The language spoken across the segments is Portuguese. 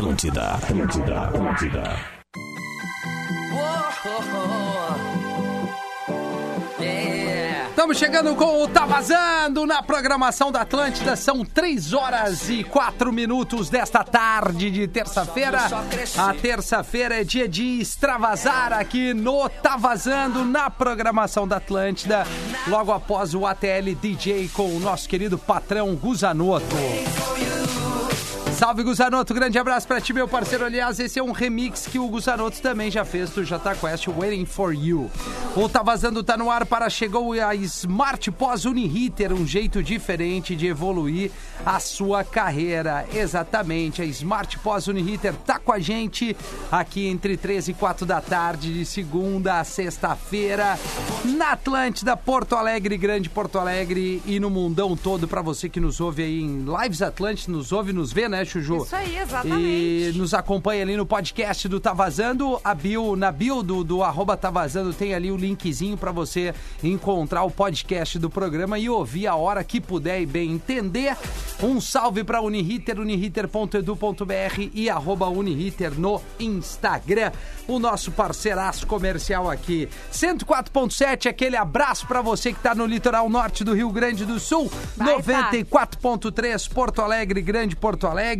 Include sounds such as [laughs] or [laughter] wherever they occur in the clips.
Atlântida, Atlântida, Atlântida. Estamos chegando com o Tá Vazando na programação da Atlântida. São 3 horas e 4 minutos desta tarde de terça-feira. A terça-feira é dia de extravasar aqui no Tá Vazando na programação da Atlântida. Logo após o ATL DJ com o nosso querido patrão Guzanoto. Salve, Guzanoto. Grande abraço pra ti, meu parceiro. Aliás, esse é um remix que o Guzanoto também já fez do Jota Quest, Waiting for You. O Tá Vazando tá no ar para chegou a Smart Pós Uniriter, um jeito diferente de evoluir a sua carreira. Exatamente, a Smart Pós Uniriter tá com a gente aqui entre 13 e 4 da tarde, de segunda a sexta-feira, na Atlântida, Porto Alegre, Grande Porto Alegre e no mundão todo, para você que nos ouve aí em Lives Atlântida, nos ouve, nos vê, né, Chuju? Isso aí, exatamente. E nos acompanha ali no podcast do Tá Vazando. A bio, na bio do, do arroba Tá Vazando tem ali o linkzinho para você encontrar o podcast do programa e ouvir a hora que puder e bem entender. Um salve para Uniriter, uniriter.edu.br e arroba Uniriter no Instagram. O nosso parceiraço comercial aqui. 104.7, aquele abraço para você que tá no litoral norte do Rio Grande do Sul. Vai, 94.3 Porto Alegre, Grande Porto Alegre.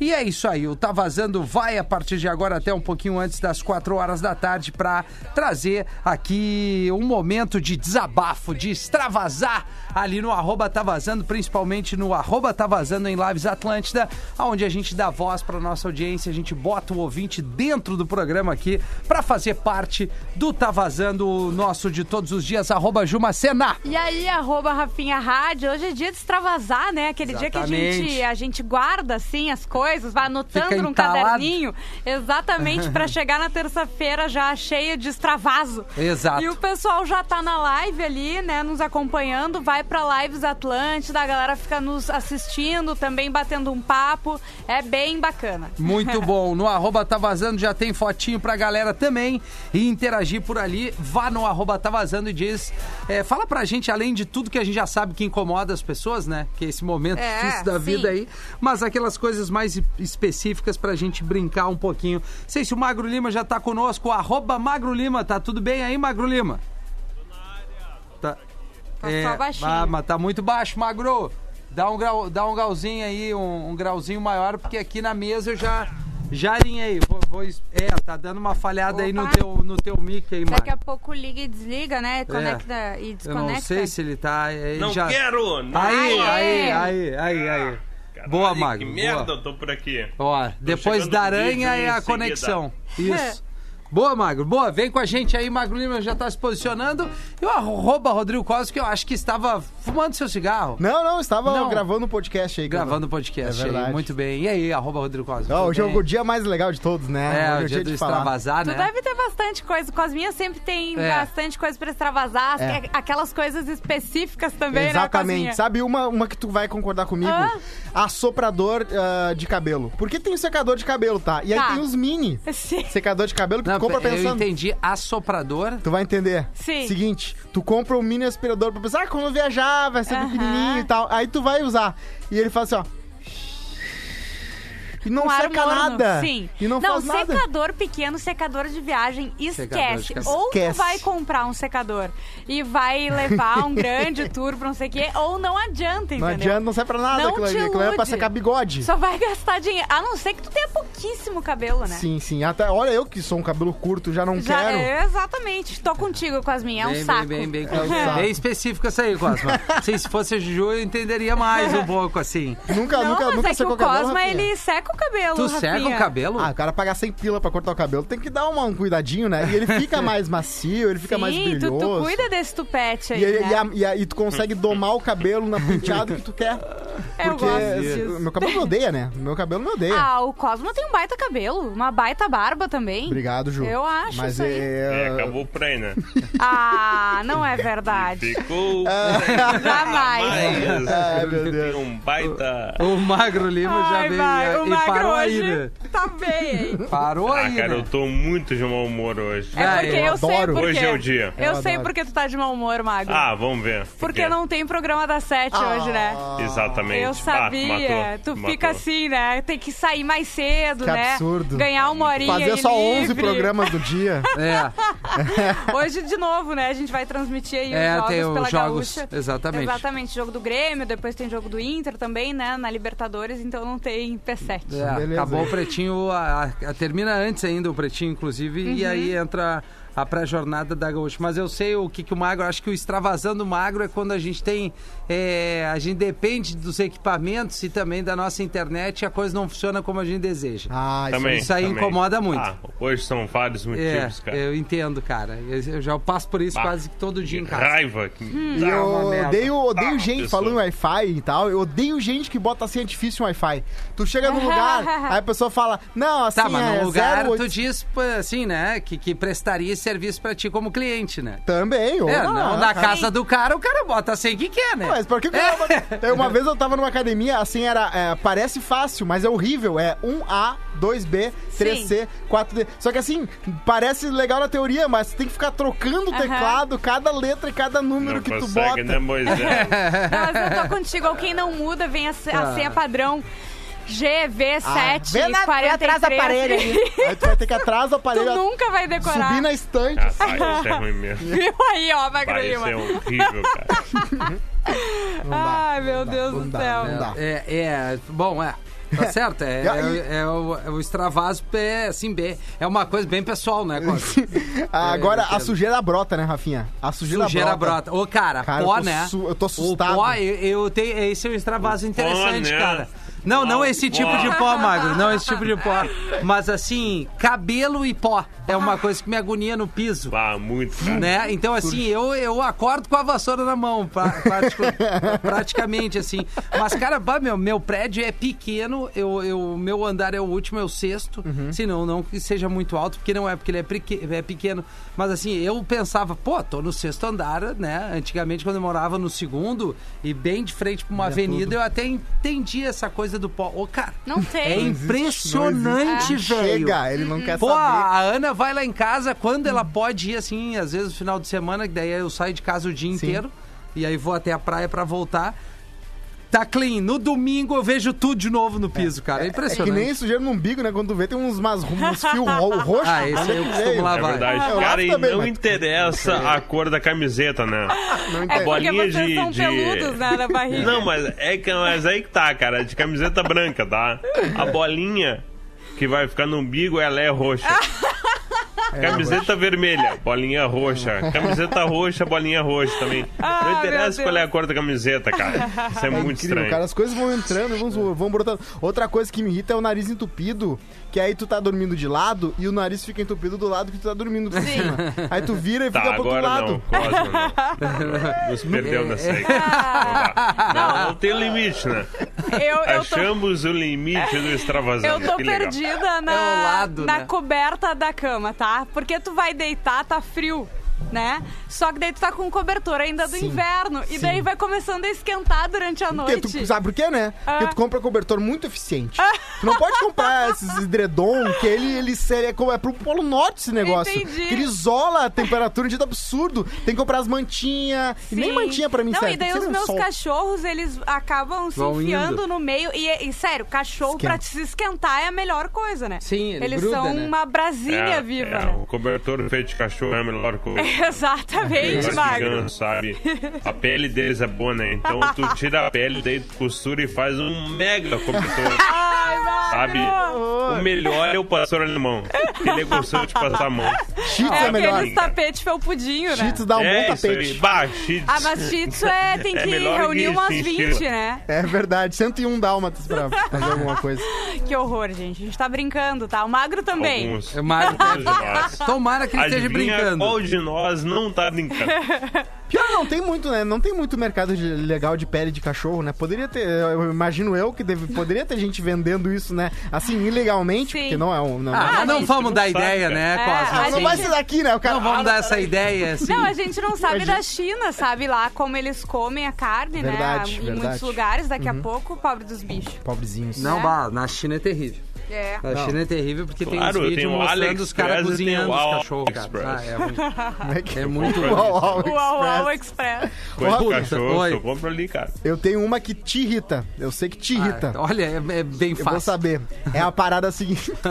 E é isso aí, o Tá Vazando vai a partir de agora até um pouquinho antes das 4 horas da tarde para trazer aqui um momento de desabafo, de extravasar ali no arroba Tá Vazando, principalmente no arroba Tá Vazando em Lives Atlântida, onde a gente dá voz para nossa audiência, a gente bota o ouvinte dentro do programa aqui para fazer parte do Tá Vazando nosso de todos os dias, arroba Jumacena. E aí, arroba Rafinha Rádio, hoje é dia de extravasar, né? Aquele dia que a gente, Exatamente. a gente guarda, assim, as coisas, vai anotando num caderninho, exatamente pra [laughs] chegar na terça-feira já cheia de extravaso. Exato. E o pessoal já tá na live ali, né, nos acompanhando, vai pra Lives Atlântida, a galera fica nos assistindo, também batendo um papo, é bem bacana. Muito [laughs] bom. No arroba tá vazando já tem fotinho pra galera também e interagir por ali. Vá no arroba tá vazando e diz. é, fala pra gente, além de tudo que a gente já sabe que incomoda as pessoas, né? Que é esse momento É, difícil da sim. vida aí. Mas aquelas coisas mais específicas pra gente brincar um pouquinho. Sei se o Magro Lima já tá conosco. Arroba Magro Lima, tá tudo bem aí, Magro Lima? Tá. Tá só baixinho. ah, mas tá muito baixo, Magro. Dá um, grau, dá um grauzinho aí, um, um grauzinho maior, porque aqui na mesa eu já, já alinhei. Vou, vou é, tá dando uma falhada aí no Opa. teu, no teu mic aí, Daqui a pouco liga e desliga, né? Conecta e Eu desconecta. não sei se ele tá... Ele Não já... quero! Não Aí, quero. aí, aí, aí, aí. Caralho, Boa, Magro. Que merda, boa. eu tô por aqui. Ó, depois chegando da aranha é a seguida. conexão. [laughs] Isso. Boa, Magro. Boa, vem com a gente aí. Magro Lima já tá se posicionando. E o arroba Rodrigo Costa, que eu acho que estava fumando seu cigarro. Não, não, estava Não. gravando um podcast aí. Gravando o podcast É aí. verdade. Muito bem. E aí, arroba Rodrigo? Não, tudo hoje é bem? o dia mais legal de todos, né? É, Hoje o dia do de falar. extravasar, Tu né? deve ter bastante coisa. Cosminha sempre tem É. bastante coisa pra extravasar. É. Aqu- Aquelas coisas específicas também, Exatamente. né, Cosminha? Sabe uma, uma que tu vai concordar comigo? Ah. Assoprador ah, de cabelo. Porque tem o secador de cabelo, tá? E aí Tá. tem os mini Sim. secador de cabelo que Não, tu compra eu pensando. entendi assoprador. Tu vai entender. Sim. Seguinte, tu compra um mini aspirador pra pensar, ah, quando eu viajar, vai ser pequenininho e tal. Aí tu vai usar. E ele faz assim, ó. E não seca morno. nada. Sim. E não, faz nada. secador pequeno, secador de viagem, Secador de esquece. cabelo. Ou Esquece. tu vai comprar um secador e vai levar um [laughs] grande tour pra não sei o quê, ou não adianta, entendeu? Não adianta, não serve pra nada Não aquilo te ali. Aquilo é pra secar bigode. Só vai gastar dinheiro. A não ser que tu tenha pouquíssimo cabelo, né? Sim, sim. Até, olha, eu que sou um cabelo curto, já não Já, quero. é, exatamente. Tô contigo, Cosminha. É um bem, saco. bem, bem, bem, É um saco. bem específico essa aí, Cosma. Se fosse a Juju, eu entenderia mais um pouco, assim. Nunca, Não, nunca, mas nunca é que secou o cabelo. Cosma, ele seca o cabelo, Tu Rafinha. seca o cabelo? Ah, o cara pagar 100 pila pra cortar o cabelo, tem que dar uma- um cuidadinho, né? E ele fica [laughs] mais macio, ele fica mais Sim, tu, brilhoso. tu cuida desse tupete aí, E, né? e a- e a- e tu consegue domar o cabelo na penteado que tu quer. Eu Porque gosto disso. meu cabelo me odeia, né? Meu cabelo me odeia. Ah, o Cosmo tem um baita cabelo, uma baita barba também. Obrigado, Ju. Eu acho Mas isso aí. É, é... acabou por aí, né? Ah, não é [laughs] verdade. Ficou. Jamais. Mas, Ai, meu Deus. Um baita. O Magro Lima já veio vai, o e Magro parou hoje aí, né? tá bem, hein? Parou Ah, aí, cara, né? eu tô muito de mau humor hoje. É Ah, porque eu eu, sei adoro. porque. Hoje é o dia. Eu, Eu sei adoro. porque tu tá de mau humor, Magro. Ah, vamos ver. porque não tem programa das sete hoje, né? Ah, Exatamente. Exatamente. Eu Ah, sabia. matou, tu matou. fica assim, né? Tem que sair mais cedo, Que né? absurdo. Ganhar uma horinha Fazer só 11 livre. programas do dia. [laughs] É, [laughs] Hoje, de novo, né? A gente vai transmitir aí É, os jogos tem os pela jogos, Gaúcha. exatamente. Exatamente. Jogo do Grêmio, depois tem jogo do Inter também, né? Na Libertadores, então não tem P7. é, Beleza. acabou o pretinho, a- a- termina antes ainda o pretinho, inclusive, e Uhum. aí entra a pré-jornada da Gaúcha. Mas eu sei o que, que o magro, acho que o extravasando magro é quando a gente tem. É, a gente depende dos equipamentos e também da nossa internet e a coisa não funciona como a gente deseja. Ah, isso Também, isso aí também. incomoda muito. Ah, hoje são vários É, motivos, cara. eu entendo, cara. Eu, eu já passo por isso Bah, quase que todo dia em casa. Raiva. que Hum. Eu odeio, odeio Ah, gente pessoa. falando Wi-Fi e tal. Eu odeio gente que bota senha difícil no Wi-Fi. Tu chega num lugar, [laughs] aí a pessoa fala, não, assim Tá, mas é no lugar 08. tu diz, assim, né, que, que prestaria serviço pra ti como cliente, né? Também, ou É, não, na casa do cara, o cara bota assim que quer, né? Mas por que que eu- Uma vez eu tava numa academia, assim, era. é, parece fácil, mas é horrível. É 1A, 2B, 3C, 4D. Só que assim, parece legal na teoria, mas tu tem que ficar trocando o teclado, cada letra e cada número Não que tu consegue, bota. né, Moisés? Não, [laughs] mas eu tô contigo. Ou quem não muda, vem a, a Ah. senha padrão. GV7, Vê na- vê 43. atrás do aparelho. Aí tu vai ter que atrás do [laughs] tu aparelho, nunca vai decorar. subir na estante. Ah, vai, isso é ruim mesmo. [laughs] Viu aí, ó, Magro Vai, isso Lima. é horrível, cara. [laughs] Ai, meu Deus do dá, céu. não dá. É, é, bom, é. Tá [laughs] certo, é, é, é o, é o extravaso, é assim, bem, é uma coisa bem pessoal, né, Cosme? [laughs] Ah, Agora, eu a sujeira brota, né, Rafinha? A sujeira, Sujeira brota. brota. Ô, cara, Cara, pó, eu tô né? su- eu tô assustado. O pó, eu, eu tenho, esse é um extravaso interessante, né? cara. Não, não esse tipo de pó, Magro, não esse tipo de pó. Mas assim, cabelo e pó é uma coisa que me agonia no piso. Ah, muito. Né? Então, assim, eu, eu acordo com a vassoura na mão, pra- pratico- praticamente, assim. Mas, cara, bah, meu, meu prédio é pequeno, eu, eu, meu andar é o último, é o sexto. Se não, não que seja muito alto, porque não é, porque ele é, preque- é pequeno. Mas, assim, eu pensava, pô, tô no sexto andar, né? Antigamente, quando eu morava no segundo, e bem de frente pra uma avenida, eu até entendi essa coisa do pó. Ô, cara, Não é tem. impressionante, velho. Chega, ele não quer Pô, saber. a Ana vai lá em casa quando ela pode ir, assim, às vezes no final de semana, que daí eu saio de casa o dia inteiro. E aí vou até a praia pra voltar. Tá clean. No domingo eu vejo tudo de novo no piso, cara. É É que impressionante. nem sujeira no umbigo, né? Quando tu vê, tem uns, umas, uns fios ro- [laughs] roxos. Ah, esse aí eu que costumo lavar. É verdade, Eu cara, e também, não mas- interessa [laughs] a cor da camiseta, né? Não É entendo. porque bolinha vocês de- são de- peludos, né, na barriga. Não, mas é que mas aí que tá, cara, de camiseta branca, tá? A bolinha que vai ficar no umbigo, ela é roxa. [laughs] Camiseta vermelha, bolinha roxa. [laughs] Camiseta roxa, bolinha roxa também. Ah, Não interessa qual é a cor da camiseta, cara. Isso é, É muito incrível, estranho. cara. As coisas vão entrando, vão, vão brotando. Outra coisa que me irrita é o nariz entupido, que aí tu tá dormindo de lado e o nariz fica entupido do lado que tu tá dormindo por cima. Aí tu vira e Tá, fica pro outro agora lado. não, Cosmo, não. Nos perdeu nessa aí. [laughs] Não, dá. não, não tem limite, né? Eu, eu tô, Achamos o limite do extravasante. eu tô que legal. perdida na, É lado, na né? coberta da cama, tá? Porque tu vai deitar, tá frio. Né? Só que daí tu tá com um cobertor ainda do Sim, inverno. E sim. daí vai começando a esquentar durante a Porque noite. tu, sabe por quê, né? Porque Ah. tu compra cobertor muito eficiente. Tu não pode comprar [laughs] esses edredom, que ele, ele seria como é pro Polo Norte esse negócio. Entendi. Que ele isola a temperatura de jeito absurdo. Tem que comprar as mantinhas. E nem Sim. mantinha pra mim Não, serve. e daí tem que os ser no meus sol. cachorros, eles acabam se Vão enfiando indo. no meio. E, e, sério, cachorro Esquenta. pra te se esquentar é a melhor coisa, né? Sim, ele Eles gruda, são né? uma brasinha É, viva, é, né? o cobertor feito de cachorro é a melhor coisa. [laughs] Exatamente, Magro. Sabe? A pele deles é boa, né? Então tu tira a pele, daí tu costura e faz um mega cobertor. [laughs] Magro. Sabe? O melhor é o pastor alemão. que Ele gostou de passar a mão. Cheats É é, melhor. aqueles tapete felpudinho, né? Cheats dá um é bom tapete. Bah, cheats. Ah, mas Tzu é, [laughs] tem É que melhor reunir que umas chinchila. 20, né? É verdade, 101 dálmatas pra fazer alguma coisa. [laughs] Que horror, gente. A gente tá brincando, tá? O Magro também. Alguns. É Magro. De nós. Tomara que ele esteja Adivinha brincando. qual de nós não tá brincando? [laughs] Pior, não tem muito, né? Não tem muito mercado de- legal de pele de cachorro, né? Poderia ter, eu imagino eu que deve, poderia ter gente vendendo isso, né? Assim, ilegalmente, Sim. porque não é um. Não, Ah, mas não gente, vamos dar sabe, ideia, cara. né, É, Cosma? não Assim, vai ser daqui, né? O cara. Não vamos dar essa ideia, [laughs] assim. Não, a gente não sabe Imagina. da China, sabe lá como eles comem a carne, Verdade, né? Em verdade. muitos lugares, daqui a pouco, pobre dos bichos. Pobrezinhos. Não, né? bah, na China é terrível. É. A China é terrível porque tem Claro, uns tem vídeos o mostrando os caras cozinhando o os cachorros, cara. Ah, é. Como é que é muito Uau, uau, Express. Coisa Puta, cachorro, eu compro ali, cara. Eu tenho uma que te irrita. Eu sei que te irrita. Ah, olha, é, é bem Eu vou fácil. saber. É a parada seguinte. [laughs]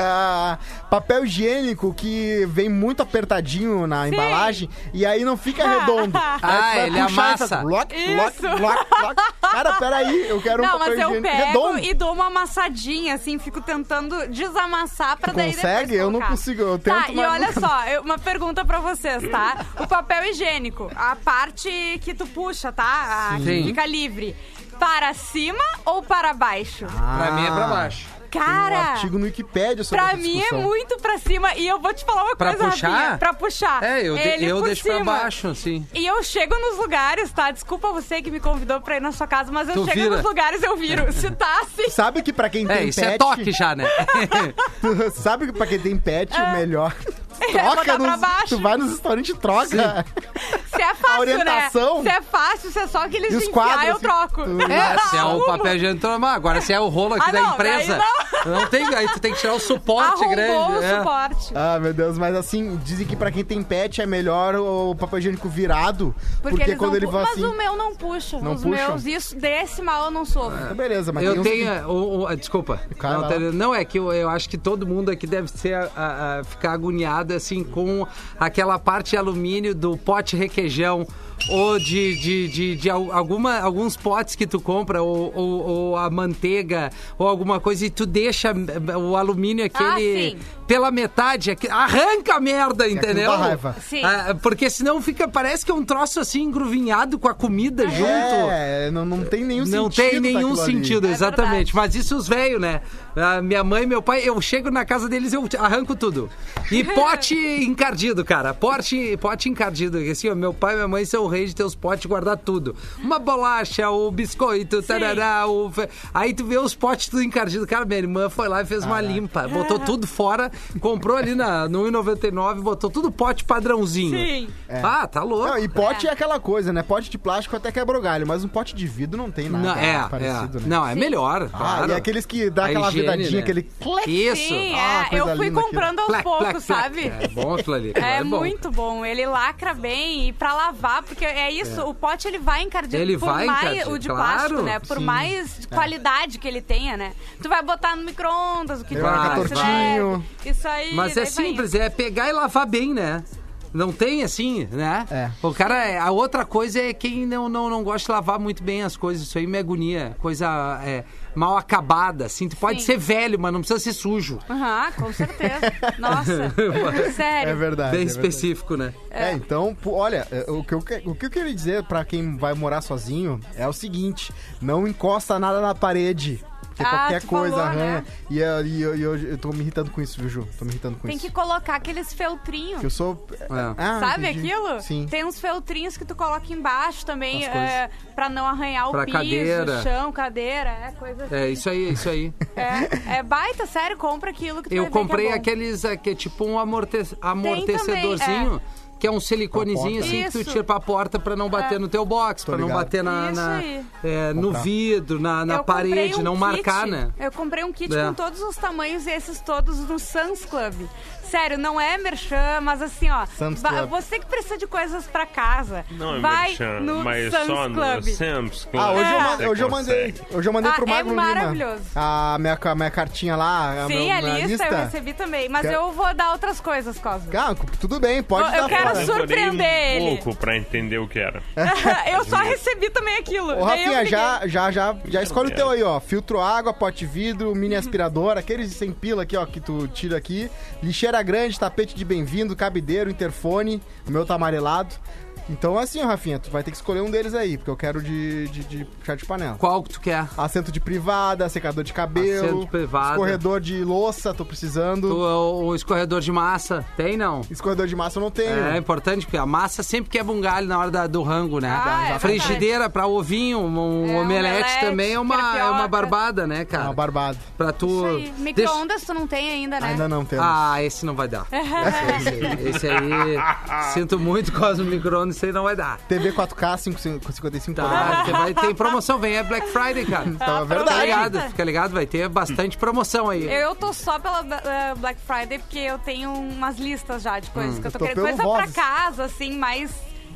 Ah, papel higiênico que vem muito apertadinho na embalagem e aí não fica redondo. [laughs] Ah, ele amassa. bloc, bloc, Isso. bloc, bloc. Cara, peraí, eu quero um Não, papel mas eu higiênico pego redondo. e dou uma amassadinha, assim, fico tentando desamassar pra daí consegue? depois Eu não consigo, eu Tá, tento, e mas olha nunca- só, eu- uma pergunta pra vocês, tá? O papel higiênico, a parte que tu puxa, tá? A que Sim. fica livre. Para cima ou para baixo? Pra mim é pra baixo. Tem um Cara, artigo no Wikipedia sobre pra essa mim é muito pra cima. E eu vou te falar uma Pra coisa, puxar? Rafinha. Pra puxar. É, eu, de- eu deixo pra cima. baixo, assim. E eu chego nos lugares, tá? Desculpa você que me convidou pra ir na sua casa, mas eu Tu chego vira. nos lugares eu viro. [laughs] Se tá assim. Sabe que pra quem É, tem isso pet... é toque já, né? [laughs] sabe que pra quem tem pet, o melhor... [laughs] botar Troca pra nos... baixo. Tu [laughs] vai nos restaurantes e troca. Se é fácil, orientação. né? Se é fácil, se é só aqueles E os de enfiar, quadros, eu troco. tu- É, [laughs] se é o papel higiênico normal. Agora, se é o rolo aqui Ah, da não, empresa, daí não. tem, aí tu tem que tirar o suporte Arrombou grande. o é. suporte. Ah, meu Deus, mas assim, dizem que pra quem tem pet é melhor o papel higiênico virado. Porque, eles quando não ele vai Mas assim. o meu não puxa. Não Os puxa? meus, isso, desse mal eu não sofro. Ah, beleza, mas Eu tenho. que- é, o- o- desculpa. Não, não, é que eu, eu acho que todo mundo aqui deve ser a- a- a ficar agoniado assim com aquela parte de alumínio do pote requeijão. Ou de, de, de, de al- alguma, alguns potes que tu compra, ou, ou, ou a manteiga, ou alguma coisa, e tu deixa eh, o alumínio aquele sim. pela metade, arranca a merda, aquilo entendeu? dá raiva. Sim. Ah, porque senão fica, parece que é um troço assim engruvinhado com a comida junto. É, não, não tem nenhum Não sentido. tem nenhum daquilo ali. sentido, É exatamente. verdade. Mas isso os velhos, né? A minha mãe e meu pai, eu chego na casa deles eu arranco tudo. E [laughs] pote encardido, cara. Pote, pote encardido. Assim, ó, meu pai e minha mãe são rei de ter os potes e guardar tudo. Uma bolacha, o biscoito, tarará, o... Aí tu vê os potes tudo encardido. Cara, minha irmã foi lá e fez uma limpa. Botou tudo fora, comprou ali na, no 1,99, botou tudo pote padrãozinho. Sim. Ah, tá louco. Não, e pote é. aquela coisa, né? Pote de plástico até quebra o galho, mas um pote de vidro não tem nada Não, é, parecido, é. né? Não, é melhor. Ah, claro. e aqueles que dá A aquela higiene, vedadinha, né? aquele... Isso. Sim, Ah, é. Eu fui comprando aos Plac, poucos, sabe? É bom aquilo ali. aquilo É, bom. muito bom. Ele lacra bem e pra lavar, porque é isso, o pote ele vai encardido. Ele por vai mais encardido, o de claro, plástico, né? Por sim. mais qualidade que ele tenha, né? Tu vai botar no micro-ondas, o que tu Vai, vai, tortinho. Isso aí. Mas é simples, é pegar e lavar bem, né? Não tem assim, né? É. O cara, a outra coisa é quem não, não, não gosta de lavar muito bem as coisas. Isso aí me agonia. Coisa é, mal acabada, assim. Tu pode Sim. ser velho, mas não precisa ser sujo. Aham, com certeza. [laughs] Nossa, sério. É verdade. bem é verdade. específico, né? É, então, pô, olha, é, o que, eu, o que eu queria dizer pra quem vai morar sozinho é o seguinte: não encosta nada na parede. Porque Ah, qualquer coisa falou, arranha. né? E, eu- e eu, e eu, eu tô me irritando com isso, viu, Ju? Tô me irritando com Tem isso. que colocar aqueles feltrinhos. Que eu sou. É. Ah, Sabe entendi. aquilo? Sim. Tem uns feltrinhos que tu coloca embaixo também, é, pra não arranhar o Pra piso, cadeira. chão, cadeira, é coisa assim. É isso aí, é isso aí. É, é baita, sério, compra aquilo que tu Eu vai ver comprei que é bom. aqueles, é, que é tipo um amorte... amortecedorzinho. Que é um siliconezinho assim que tu Isso. tira pra porta pra não bater É. no teu box, Tô pra não bater na, Isso na- é, no vidro, na, na Eu comprei parede, um não kit, marcar, né? Eu comprei um kit É. com todos os tamanhos e esses todos no Sans Club. Sério, não é merchan, mas assim, ó. Sam's Club. Você que precisa de coisas pra casa, Não é vai merchan, no mas Sam's só no Club. Sam's Club. Ah, hoje, eu, É. ma- você hoje eu mandei. Hoje eu mandei Ah, pro é Magro Lima. maravilhoso. A minha, ca- minha cartinha lá. Sim, meu- a minha lista, eu recebi também. Mas eu vou dar outras coisas, Cosmo. Ah, tudo bem, pode Eu- eu dar quero fora. sur- surpreender Demorei um ele. pouco pra entender o que era. [laughs] eu só recebi também aquilo. Ô, eu Rafinha, já, já, já, já escolhe o teu aí, ó. Filtro água, pote vidro, mini [laughs] aspirador, aqueles sem pila aqui, ó, que tu tira aqui. Lixeira grande, tapete de bem-vindo, cabideiro, interfone. O meu tá amarelado. Então, assim, Rafinha, tu vai ter que escolher um deles aí, porque eu quero de, de, de chá de panela. Qual que tu quer? Assento de privada, secador de cabelo, Assento de privada. escorredor de louça, tô precisando. Tu, o, o escorredor de massa, tem não? Escorredor de massa eu não tenho. É importante, porque a massa sempre quebra um galho na hora da- do rango, né? Ah, é Frigideira pra ovinho, um, É, um omelete omelete, também é uma, é uma barbada, né, É cara? uma barbada. Pra tu... Isso aí. Deixa- Micro-ondas tu não tem ainda, né? Ainda não temos. Ah, esse não vai dar. [laughs] Esse, esse aí, sinto muito com os micro-ondas, isso aí não vai dar. TV 4K, 5, 55 Tá, você vai ter promoção, vem é Black Friday, cara. Então é Fica verdade. ligado, fica ligado, vai ter bastante promoção aí. Eu tô só pela eh, Black Friday porque eu tenho umas listas já de coisas que eu tô, tô querendo. Coisa Vozes. pra casa, assim, mais.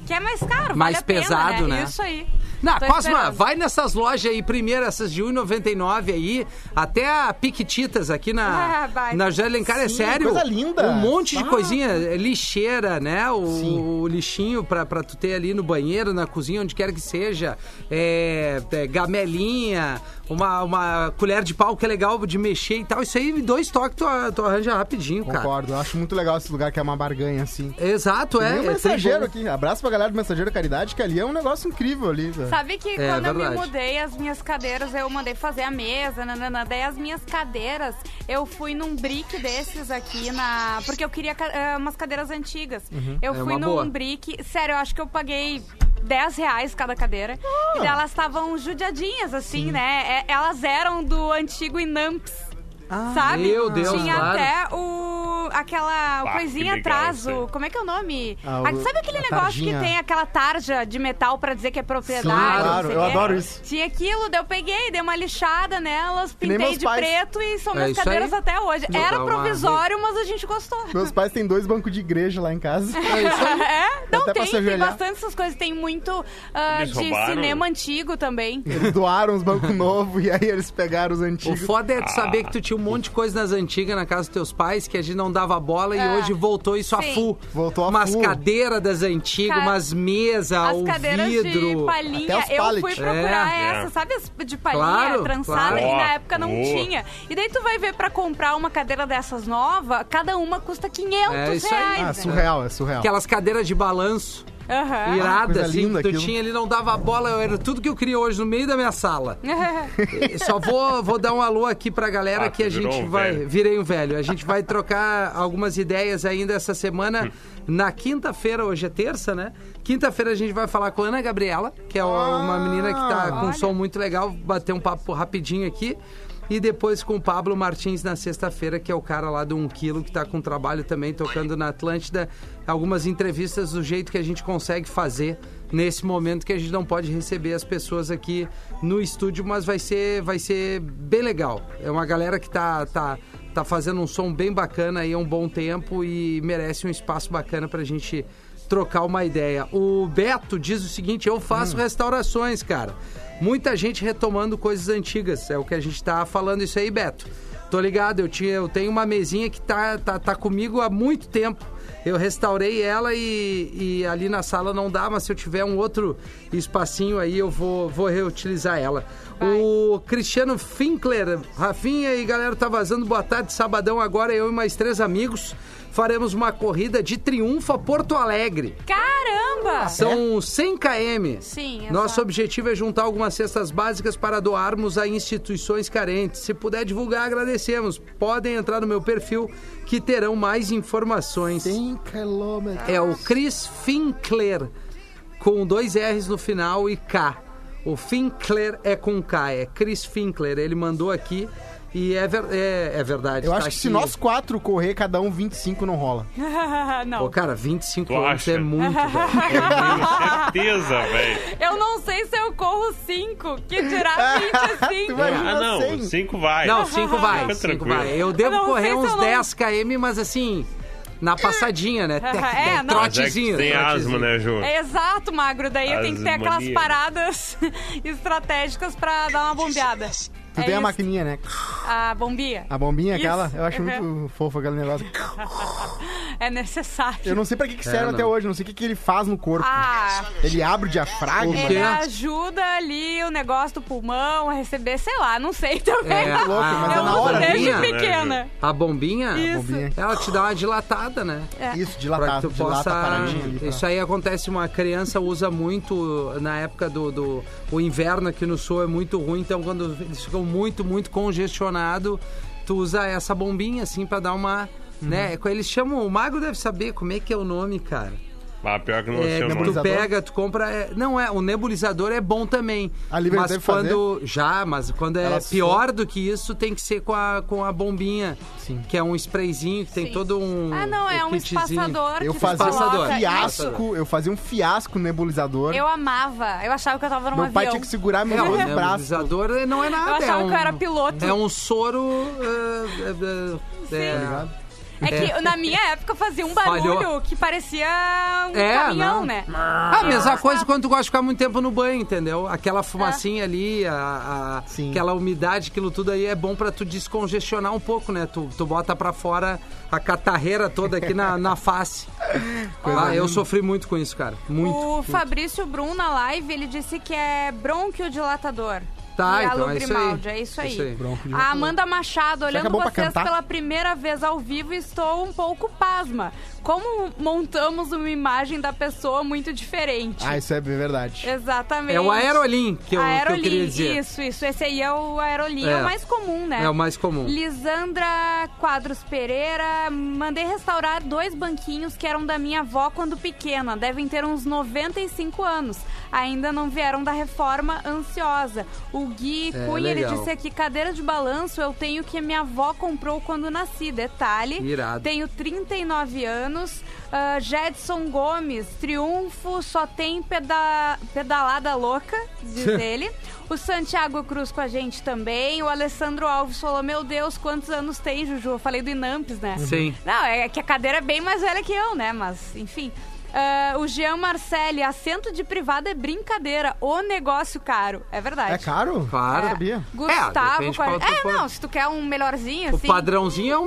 Que é mais caro, Mais vale a pena, pesado, né? Isso aí. Não, Tô Cosma, esperando. vai nessas lojas aí, primeiro essas de 1,99 aí, até a Piquititas aqui na, [laughs] Ah, na José Alencar, é sério. coisa linda. Um monte de Ah. coisinha, é, lixeira, né? O, o lixinho pra, pra tu ter ali no banheiro, na cozinha, onde quer que seja. É, é, gamelinha, uma, uma colher de pau que é legal de mexer e tal. Isso aí, dois toques tu, tu arranja rapidinho, cara. Concordo, eu acho muito legal esse lugar que é uma barganha assim. Exato, é. É, é o tem mensageiro bom. aqui. Abraço pra galera do Mensageiro Caridade, que ali é um negócio incrível ali. velho. Sabe que É, quando eu me verdade. mudei, as minhas cadeiras, eu mandei fazer a mesa, nanana. Daí as minhas cadeiras, eu fui num brick desses aqui na. Porque eu queria eh, umas cadeiras antigas. Eu É fui num boa. brick. Sério, eu acho que eu paguei. 10 reais cada cadeira. E daí elas estavam judiadinhas, assim, né? É- elas eram do antigo Inamps. Sabe? Meu Deus, Tinha claro. até o. aquela o Ah, coisinha legal atrás, o. Como é que é o nome? Ah, o- Ah, sabe aquele negócio tarjinha. que tem aquela tarja de metal pra dizer que é propriedade? Sim, não claro, sei eu o quê? adoro isso. Tinha aquilo, daí eu peguei, dei uma lixada nelas, pintei de pais. preto e são É minhas cadeiras aí. até hoje. Era dá uma- provisório, mas a gente gostou. Meus pais têm dois bancos de igreja lá em casa. [laughs] É isso aí. É, não Até tem, tem bastante essas coisas. Tem muito ah, Eles de roubaram? cinema antigo também. Eles doaram os bancos [laughs] novos e aí eles pegaram os O antigos. foda é tu saber que tu tinha um monte de coisa nas antigas na casa dos teus pais que a gente não dava bola e É. hoje voltou isso a Sim. full. Voltou a umas full. cadeiras das antigas, Ca- umas mesas, As o cadeiras vidro. de palhinha, os eu pallet. fui procurar É. essa, sabe as de palhinha Claro, trançada, claro. e na época não boa. tinha. E daí tu vai ver pra comprar uma cadeira dessas nova, cada uma custa 500 É isso aí. reais. Ah, né? surreal, é surreal. Aquelas cadeiras de balanço. Aham. Irada, assim, linda que tu aquilo. tinha, ele não dava bola, eu era tudo que eu queria hoje no meio da minha sala. [laughs] Só vou, vou dar um alô aqui pra galera Ah, que a gente um vai. velho. Virei um velho. A gente vai trocar algumas ideias ainda essa semana. Na quinta-feira, hoje é terça, né? Quinta-feira a gente vai falar com a Ana Gabriela, que é uma menina que tá com um som muito legal, bater um papo rapidinho aqui. E depois com o Pablo Martins na sexta-feira, que é o cara lá do 1 Quilo, que tá com trabalho também, tocando na Atlântida. Algumas entrevistas do jeito que a gente consegue fazer nesse momento que a gente não pode receber as pessoas aqui no estúdio, mas vai ser, vai ser bem legal. É uma galera que tá, tá, tá fazendo um som bem bacana aí há um bom tempo e merece um espaço bacana pra gente trocar uma ideia. O Beto diz o seguinte: eu faço restaurações, cara. Muita gente retomando coisas antigas. É o que a gente tá falando isso aí, Beto. Tô ligado, eu, tinha, eu tenho uma mesinha que tá, tá, tá comigo há muito tempo. Eu restaurei ela e, e ali na sala não dá, mas se eu tiver um outro espacinho aí, eu vou, vou reutilizar ela. O Cristiano Finkler, Rafinha e galera, tá vazando. Boa tarde, sabadão. Agora eu e mais três amigos faremos uma corrida de triunfo a Porto Alegre. Caramba! São 100 km. Sim, exato. Nosso objetivo é juntar algumas cestas básicas para doarmos a instituições carentes. Se puder divulgar, agradecemos. Podem entrar no meu perfil que terão mais informações. 100 quilômetros. É o Chris Finkler, com dois R's no final e K. O Finkler é com K, é Chris Finkler. Ele mandou aqui e é, ver- é, é verdade. Eu tá acho que se aqui. nós quatro correr, cada um 25 não rola. [laughs] não. Pô, cara, 25 Tu quilômetros acha? [laughs] é muito, velho. Tenho certeza, velho. Eu não sei se eu corro 5, que dirá 25. [laughs] Tu vai- Ah, não. 100. Cinco vai. Não, 5 vai, Fica 5 tranquilo. vai. Eu devo Eu correr se uns não- 10 km, mas assim, na passadinha, né? É, é Trotezinho. tem asma, né, Ju? É exato, magro. Daí eu tenho que ter aquelas paradas estratégicas pra dar uma bombeada. Tu É tem a isso. maquininha, né? A bombinha. A bombinha Isso. aquela, eu acho Uhum. muito fofo aquele negócio. [laughs] É necessário. Eu não sei pra que, que serve não. até hoje, não sei o que, que ele faz no corpo. Ah, Ele abre o diafragma. Ele ajuda ali o negócio do pulmão a receber, sei lá, não sei [laughs] também. É, louco, mas a, é eu na hora, desde bombinha, né, pequena. a bombinha, Isso. bombinha. ela te dá uma dilatada, né? É. Isso, Pra dilatado, que tu dilata possa. a pra- Isso aí acontece, uma criança usa muito na época do, do o inverno aqui no sul é muito ruim, então quando eles ficam muito, muito congestionados, tu usa essa bombinha assim pra dar uma. Uhum. Né? Eles chamam. O Mago deve saber como é que é o nome, cara. Ah, pior que não É, tu pega, tu compra. é, não é, o nebulizador é bom também. A Liver mas deve quando. Já, mas quando é Ela pior do que isso, tem que ser com a, com a bombinha. Sim. Que é um sprayzinho que tem Sim. todo um. Ah, não, é um espaçador Eu que fazia Espaçador. um fiasco, eu fazia um fiasco no nebulizador. Eu amava. Eu achava que eu tava num Meu pai avião. tinha que segurar meus É, o dois braços. nebulizador não é nada. Eu achava é um, que eu era piloto. É um soro. é, é, é, ligado? É que na minha época fazia um barulho Falhou. que parecia um É, caminhão, não. né? Ah, a mesma coisa quando tu gosta de ficar muito tempo no banho, entendeu? Aquela fumacinha É. ali, a, a- Sim. aquela umidade, aquilo tudo aí é bom pra tu descongestionar um pouco, né? Tu, tu bota pra fora a catarreira toda aqui na, na face. [laughs] Ah, eu sofri muito com isso, cara. Muito. O Fabrício Brum na live, ele disse que é bronquiodilatador. Tá, e então é isso é isso É aí. isso aí. Bronquiodilatador. A Amanda Machado, olhando é pra vocês pela primeira vez ao vivo, estou um pouco pasma. Como montamos uma imagem da pessoa muito diferente? Ah, isso é verdade. Exatamente. É o aerolim que eu, que eu Aerolim, queria dizer. isso, isso. Esse aí é o aerolim, é, É. o mais comum, né? É o mais comum. Lisandra Quadros Pereira, mandei restaurar dois banquinhos que eram da minha avó quando pequena. Devem ter uns 95 anos. Ainda não vieram da reforma ansiosa. O Gui É, Cunha, ele legal. disse aqui, cadeira de balanço eu tenho que minha avó comprou quando nasci. Detalhe, Irado. tenho 39 anos. Ah, Jedson Gomes, triunfo, só tem peda- pedalada louca, diz ele. O Santiago Cruz com a gente também. O Alessandro Alves falou: Meu Deus, quantos anos tem, Juju? Eu falei do Inampes, né? Sim. Não, é que a cadeira é bem mais velha que eu, né? Mas, enfim. Ah, o Jean Marcelli, assento de privada é brincadeira. O negócio caro. É verdade. É caro? Claro. Eu Sabia. Gustavo, qual tu é, for. não, se tu quer um melhorzinho, O assim. padrãozinho é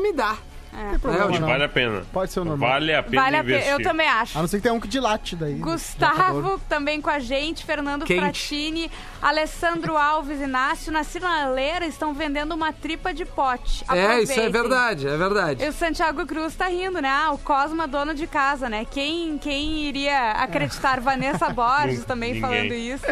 é. problema, É, não. Vale a pena. Pode ser o normal. Vale a pena Vale a pena, investir. eu também acho. A não ser que tenha um que dilate daí. Gustavo também com a gente, Fernando Quente. Fratini, Alessandro Alves Inácio, na sinaleira estão vendendo uma tripa de pote. É, isso é verdade, é verdade. E o Santiago Cruz tá rindo, né? Ah, o Cosma dono de casa, né? Quem, quem iria acreditar? [laughs] Vanessa Borges também Ninguém. falando isso.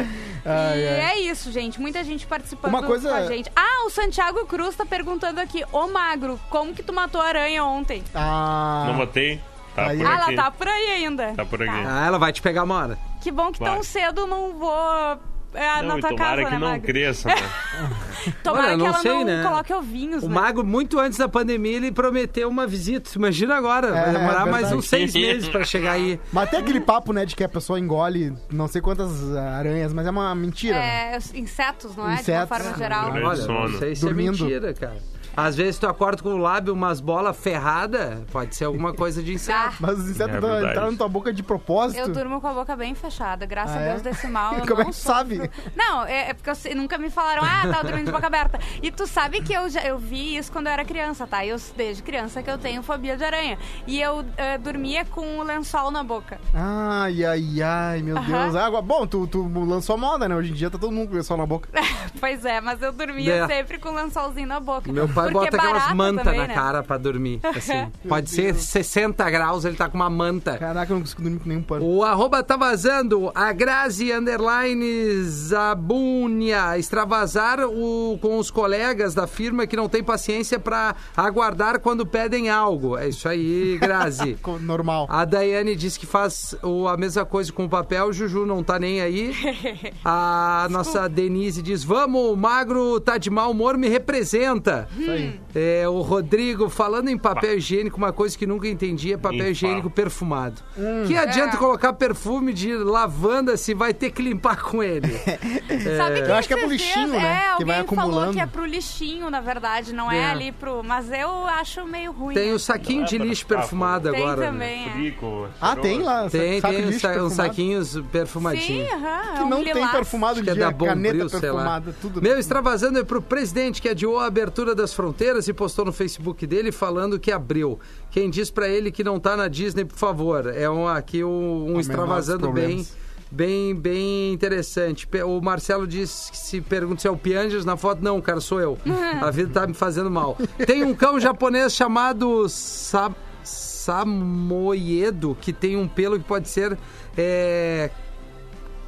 Ai, e ai. é isso, gente. Muita gente participando Uma coisa- com a gente. Ah, o Santiago Cruz tá perguntando aqui. Ô, Magro, como que tu matou a aranha ontem? Ah. Não matei? Tá Aí- por Ah, aqui. ela tá por aí ainda. Tá por aqui. Ah, ela vai te pegar uma hora. Que bom que Vai. tão cedo não vou é, Não, na tua tomara casa, que né, não Magro? cresça, né? [laughs] Tomara Olha, que não ela sei, não né? coloque ovinhos, O né? Mago, muito antes da pandemia, ele prometeu uma visita. Imagina agora, vai É, demorar mais verdade. uns seis meses pra chegar aí. [laughs] Mas tem aquele papo, né, de que a pessoa engole não sei quantas aranhas, mas é uma mentira. né? É, os insetos, não é? Insetos. De uma forma geral. Olha, não sei se Dormindo. é mentira, cara. Às vezes tu acorda com o lábio umas bolas ferradas, pode ser alguma coisa de inseto. Mas os insetos É verdade. entraram na tua boca de propósito. Eu durmo com a boca bem fechada, graças Ah, a é? Deus desse mal. [laughs] Eu Como é não que sofro. sabe? Não, é, é porque eu sei- nunca me falaram, ah, tava dormindo de boca aberta. E tu sabe que eu, já, eu vi isso quando eu era criança, tá? Eu, desde criança que eu tenho fobia de aranha. E eu eh, dormia com o lençol na boca. Ai, ai, ai, meu Aham. Deus. Água. Bom, tu, tu lançou moda, né? Hoje em dia tá todo mundo com lençol na boca. [laughs] pois é, mas eu dormia É. sempre com o lençolzinho na boca. Meu pai Porque bota aquelas barata mantas também, na né? cara pra dormir. [laughs] Assim. Pode ser 60 graus, ele tá com uma manta. Caraca, eu não consigo dormir com nenhum pano. O arroba tá vazando, a Grazi Underline Zabunia extravasar o, com os colegas da firma que não tem paciência pra aguardar quando pedem algo. É isso aí, Grazi. [laughs] Normal. A Daiane disse que faz o- a mesma coisa com o papel, o Juju não tá nem aí. [laughs] A nossa Denise diz: Vamos, o magro tá de mau humor, me representa. Isso aí. É, o Rodrigo, falando em papel higiênico, uma coisa que nunca entendi é papel higiênico perfumado. que adianta É. colocar perfume de lavanda se vai ter que limpar com ele? [laughs] Sabe que Eu acho que é pro lixinho, dias, né? É, Que alguém vai falou acumulando. que é pro lixinho, na verdade, não é, É. ali pro... Mas eu acho meio ruim. Tem né? o saquinho Não é de lixo perfumado Tem agora. né? também, é. Frico, Ah, tem lá? Tem, saco tem uns, sa- saquinhos perfumadinhos. Sim, aham. Que é um não tem lilás. perfumado de que é da dia, caneta Bombril, sei lá. perfumada, tudo. Meu, extravasando é pro presidente que adiou a abertura das fronteiras e postou no Facebook dele falando que abriu. Quem diz pra ele que não tá na Disney, por favor. É um, aqui um, um extravasando bem, bem, bem interessante. O Marcelo diz que se pergunta se é o Pianges na foto. Não, cara, sou eu. A vida tá me fazendo mal. Tem um cão japonês chamado Sa Samoyedo que tem um pelo que pode ser é,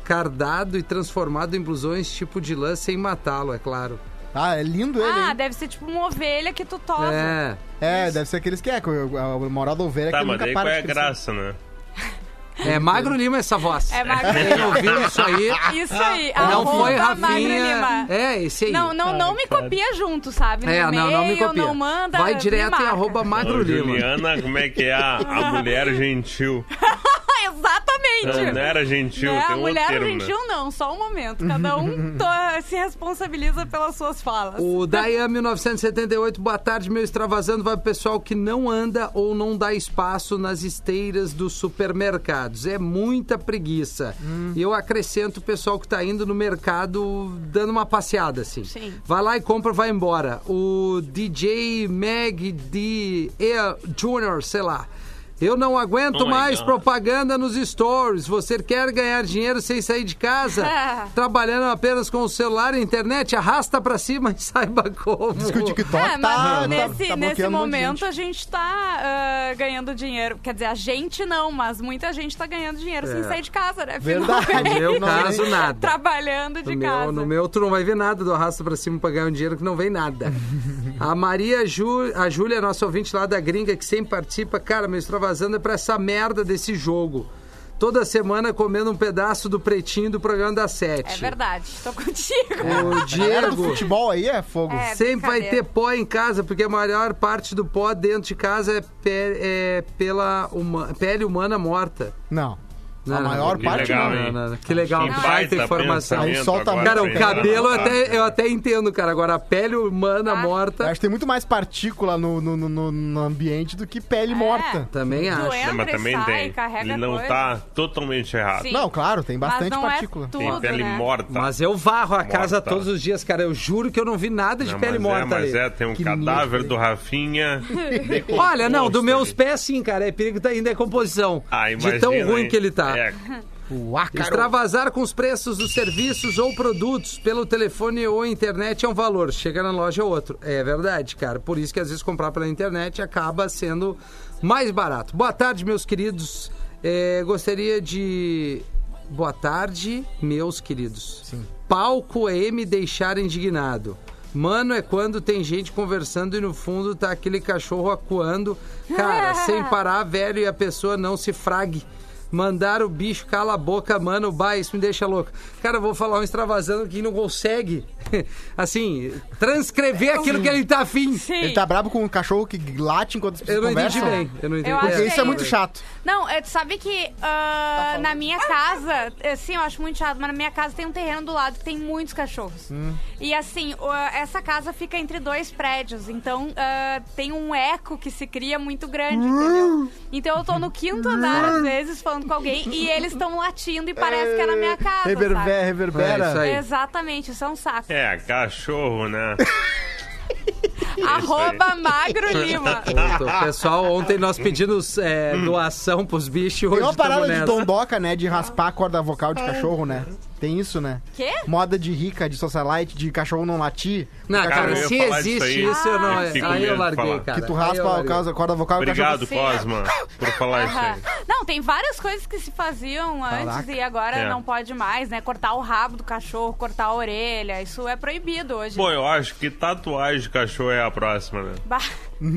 cardado e transformado em blusões tipo de lã sem matá-lo, é claro. Ah, é lindo ele, Ah, hein? deve ser tipo uma ovelha que tu tosa. É. É, deve ser aqueles que é. A moral da ovelha é Tá, que mas nunca daí para qual é a graça, né? É Magro Lima essa voz. É Magro Quem Lima. ouviu isso aí, Isso aí. não arroba foi Magro Rafinha. Lima. É, esse aí. Não, não, não me copia junto, sabe? No É, não, não me copia. Não manda, Vai direto em arroba Magro Ô, Lima. Juliana, como é que é a, a mulher gentil? [laughs] Exatamente. Não, não era gentil, Né? tem A um mulher outro termo, né? gentil não, só um momento. Cada um [laughs] to- se responsabiliza pelas suas falas. O Dayan 1978, boa tarde, meu extravasando. Vai pro pessoal que não anda ou não dá espaço nas esteiras dos supermercados. É muita preguiça. E eu acrescento o pessoal que tá indo no mercado dando uma passeada, assim. Sim. Vai lá e compra, vai embora. O DJ Mag D. Junior, sei lá. Eu não aguento Oh mais God. propaganda nos stories. Você quer ganhar dinheiro sem sair de casa? [laughs] trabalhando apenas com o celular e internet? Arrasta pra cima e [laughs] saiba como. Diz que o TikTok É, tá, mas tá- nesse, tá nesse um momento gente. a gente tá ah, ganhando dinheiro. Quer dizer, a gente não, mas muita gente tá ganhando dinheiro sem É. sair de casa, né? Verdade. Finalmente. No meu caso, nada. Trabalhando de No meu, casa. no meu, tu não vai ver nada do arrasta pra cima pra ganhar um dinheiro que não vem nada. [laughs] a Maria Ju, a Júlia, nossa ouvinte lá da gringa, que sempre participa, cara, meu extravasando é pra essa merda desse jogo. Toda semana comendo um pedaço do pretinho do programa da Sete. É verdade, tô contigo. [laughs] O Diego. futebol aí é fogo. É, Sempre vai ter pó em casa, porque a maior parte do pó dentro de casa é, pe- é pela uma- pele humana morta. Não. Não, a maior parte legal, não. Não, não, que legal, baita baita informação. Aí solta agora, Cara, o cabelo eu anotar. até, eu até entendo, cara. Agora, a pele humana Ah. morta, Eu acho que tem muito mais partícula no, no, no- no ambiente do que pele É. morta. também acho. Mas Entra e também sai, tem. carrega Ele não coisa. tá totalmente errado. Sim. Não, claro, tem bastante Mas não partícula. É Tem tudo, pele né? morta. Mas eu varro a casa Morta. todos os dias, cara. Eu juro que eu não vi nada de Não, pele mas morta é, mas ali. é, tem um Que cadáver do Rafinha. [laughs] Olha, não, dos decomposto meus pés sim, cara. É perigo tá em decomposição. Ah, de tão ruim que ele tá. O ácaro. Extravasar com os preços dos serviços ou produtos pelo telefone ou internet é um valor. Chega na loja é outro. É verdade, cara. Por isso que às vezes comprar pela internet acaba sendo mais barato. Boa tarde, meus queridos. É, gostaria de. Boa tarde, meus queridos. Sim. Palco é me deixar indignado. Mano, é quando tem gente conversando e no fundo tá aquele cachorro acuando. Cara, [laughs] sem parar, velho, e a pessoa não se frague. Mandar o bicho cala a boca, mano, bah, isso me deixa louco. Cara, eu vou falar um extravasando que não consegue, [laughs] assim, transcrever aquilo que ele tá afim. Sim. Ele tá brabo com um cachorro que late enquanto as pessoas Eu não entendi conversam. bem. Eu não entendi Eu bem. acho Porque isso é É. muito chato. Não, é, tu sabe que ah, na minha casa, assim, eu acho muito chato, mas na minha casa tem um terreno do lado que tem muitos cachorros. E assim, o- essa casa fica entre dois prédios, então ah, tem um eco que se cria muito grande, entendeu? Então eu tô no quinto andar, às vezes, falando com alguém e eles estão latindo e parece que é na minha casa. Reverber, sabe? reverbera. É isso aí. Exatamente, isso é um saco. é, cachorro, né? [laughs] [laughs] Arroba Magro Lima. Puta, pessoal, ontem nós pedimos é, doação pros bichos. Tem Hoje uma parada de dondoca, né? De raspar a corda vocal de cachorro, né? Tem isso, né? Quê? Moda de rica, de socialite, de cachorro não latir. Não, cara, ia se existe aí. isso, eu não. Eu aí eu larguei, falar. cara. Que tu raspa a corda vocal e o cachorro... Obrigado. Cosma, por falar isso Aham. aí. Não, tem várias coisas que se faziam antes Caraca. e agora É. não pode mais, né? Cortar o rabo do cachorro, cortar a orelha, isso é proibido hoje. Bom, eu acho que tatuagem cachorro é a próxima, né?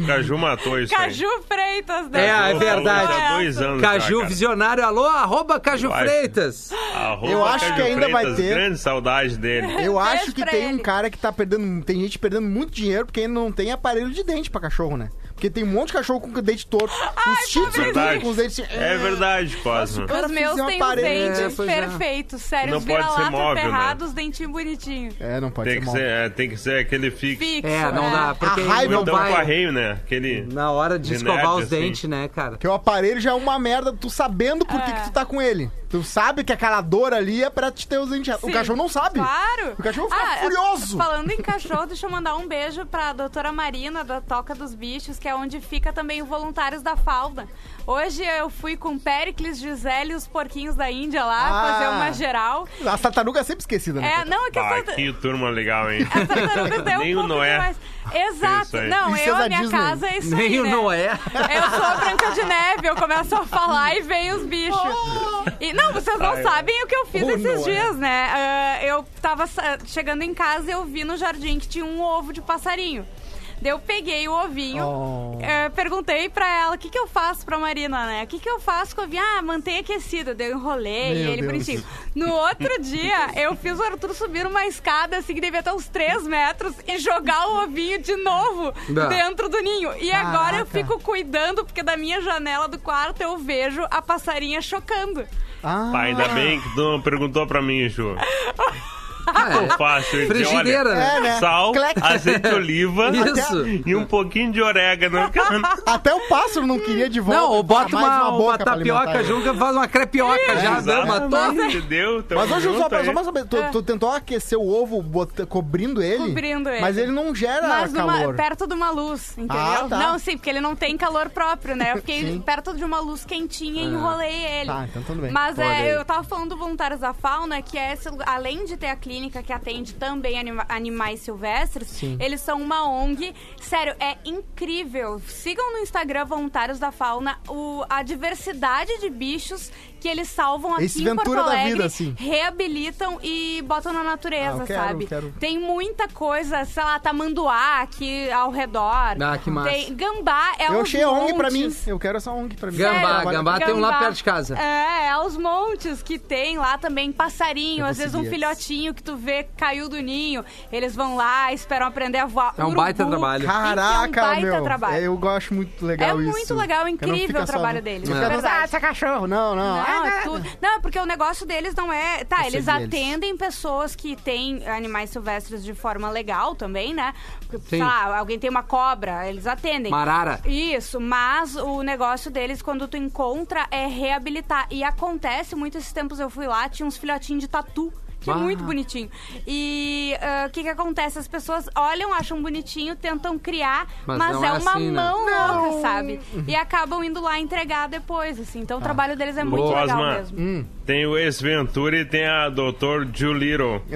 Caju matou isso aí. Caju Freitas, né? É, é verdade. Há dois anos Caju já. Visionário, alô, arroba Caju Eu acho. Freitas. Arroba Eu acho Caju que ainda vai Freitas, ter. Grande saudade dele. [laughs] Eu acho que tem um ele. cara que tá perdendo. Tem gente perdendo muito dinheiro porque ainda não tem aparelho de dente pra cachorro, né? Porque tem um monte de cachorro com dente torto. Os shih tzu tudo Verdade. com os dentes. É verdade, Cosma. cara Os meus têm os dentes É, é. perfeitos, sério, Não os pode ser vira-lata móvel, né? ferrados, dentinho bonitinho. É, não pode Tem ser ser, é, tem que ser aquele fixo. Fixo, É, não né? dá, porque A raiva não então vai arreio, né? Aquele... na hora de de escovar nerd, os assim. dentes, né, cara? Porque o aparelho já é uma merda, tu sabendo por que, É. que tu tá com ele. Tu sabe que aquela dor ali é pra te ter os dentes. O cachorro não sabe. Claro! O cachorro fica Ah, furioso. Falando em cachorro, deixa eu mandar um beijo pra doutora Marina, da Toca dos Bichos, que é onde fica também o Voluntários da Falda. Hoje eu fui com Pericles, Gisele e os porquinhos da Índia lá, Ah. fazer uma geral. A tartaruga é sempre esquecida, né? É, não, é que Ah, as tarta- que turma legal, hein? as tartarugas [laughs] têm Nem um o pouco Noé Exato. Não, Princesa eu, a minha Disney. casa é isso Nem aí, o né? Noé. Eu sou a Branca de Neve, eu começo a falar e vem os bichos. E, não, vocês não Ai, sabem o que eu fiz Oh, esses não, dias, né? Ah, eu tava chegando em casa e eu vi no jardim que tinha um ovo de passarinho. Daí eu peguei o ovinho, Oh. eh, perguntei pra ela o que, que eu faço pra Marina, né? O que, que eu faço com o ovinho? Ah, mantém aquecido. Daí eu enrolei Meu ele Deus. bonitinho. No outro dia, eu fiz o Arthur subir uma escada, assim, que devia ter uns 3 metros, e jogar o ovinho de novo dentro do ninho. E agora eu Caraca. fico cuidando, porque da minha janela do quarto eu vejo a passarinha chocando. Ah, ainda bem que tu não perguntou pra mim, Ju. [laughs] Ah, Eu faço. eu disse, Frigideira, olha, né? É, né? Sal, Clec. azeite de oliva [laughs] Isso. e um pouquinho de orégano. [laughs] Até o pássaro não queria de volta. Não, ou bota mais uma, uma, alimentar tapioca junto, faz uma crepioca já, deu, matou. Exatamente, deu. tamo Mas hoje, só aí. só pra saber, tu, tu tentou aquecer o ovo bota- cobrindo ele? Cobrindo ele. Mas ele não gera Mas numa- calor. perto de uma luz, entendeu? Ah, tá. Não, sim, porque ele não tem calor próprio, né? Eu fiquei Sim. perto de uma luz quentinha e enrolei ele. Tá, então tudo bem. Mas aí. é, eu tava falando do Voluntários da Fauna, que é esse, além de ter a clínica que atende também anima- animais silvestres, Sim. eles são uma ONG. Sério, é incrível. Sigam no Instagram Voluntários da Fauna o, a diversidade de bichos que eles salvam aqui Esse em Porto Alegre, vida, assim. reabilitam e botam na natureza, Ah, eu quero, sabe? quero. Tem muita coisa, sei lá, tamanduá aqui ao redor. Ah, que massa. Tem gambá, é Eu achei a ONG pra mim. Eu quero essa ONG pra mim. Gambá, Trabalho- gambá. tem um lá perto de casa. É, é aos montes que tem lá também passarinho, às vezes um filhotinho que tu vê caiu do ninho. Eles vão lá, esperam aprender a voar. É um Urubu. baita trabalho. Caraca, é um baita meu. trabalho. é, Eu acho muito legal É isso. muito legal, não incrível o trabalho deles, é verdade. ah, esse é cachorro. Não, não. Não, Ah, é tudo. Não, é porque o negócio deles não é. Tá, Eu eles segui eles. atendem pessoas que têm animais silvestres de forma legal também, né? Porque, Sim. Sei lá, alguém tem uma cobra, eles atendem. Marara. Isso, mas o negócio deles, quando tu encontra, é reabilitar. E acontece, muito esses tempos eu fui lá, tinha uns filhotinhos de tatu. Que é Ah. muito bonitinho. E ah, o que que acontece? As pessoas olham, acham bonitinho, tentam criar, Mas mas, não é é uma assim, né? mão louca, sabe? E acabam indo lá entregar depois, assim. Então o trabalho deles é muito legal mesmo. Hum. Tem o ex-Ventura e tem a Dr. Juliro. [laughs]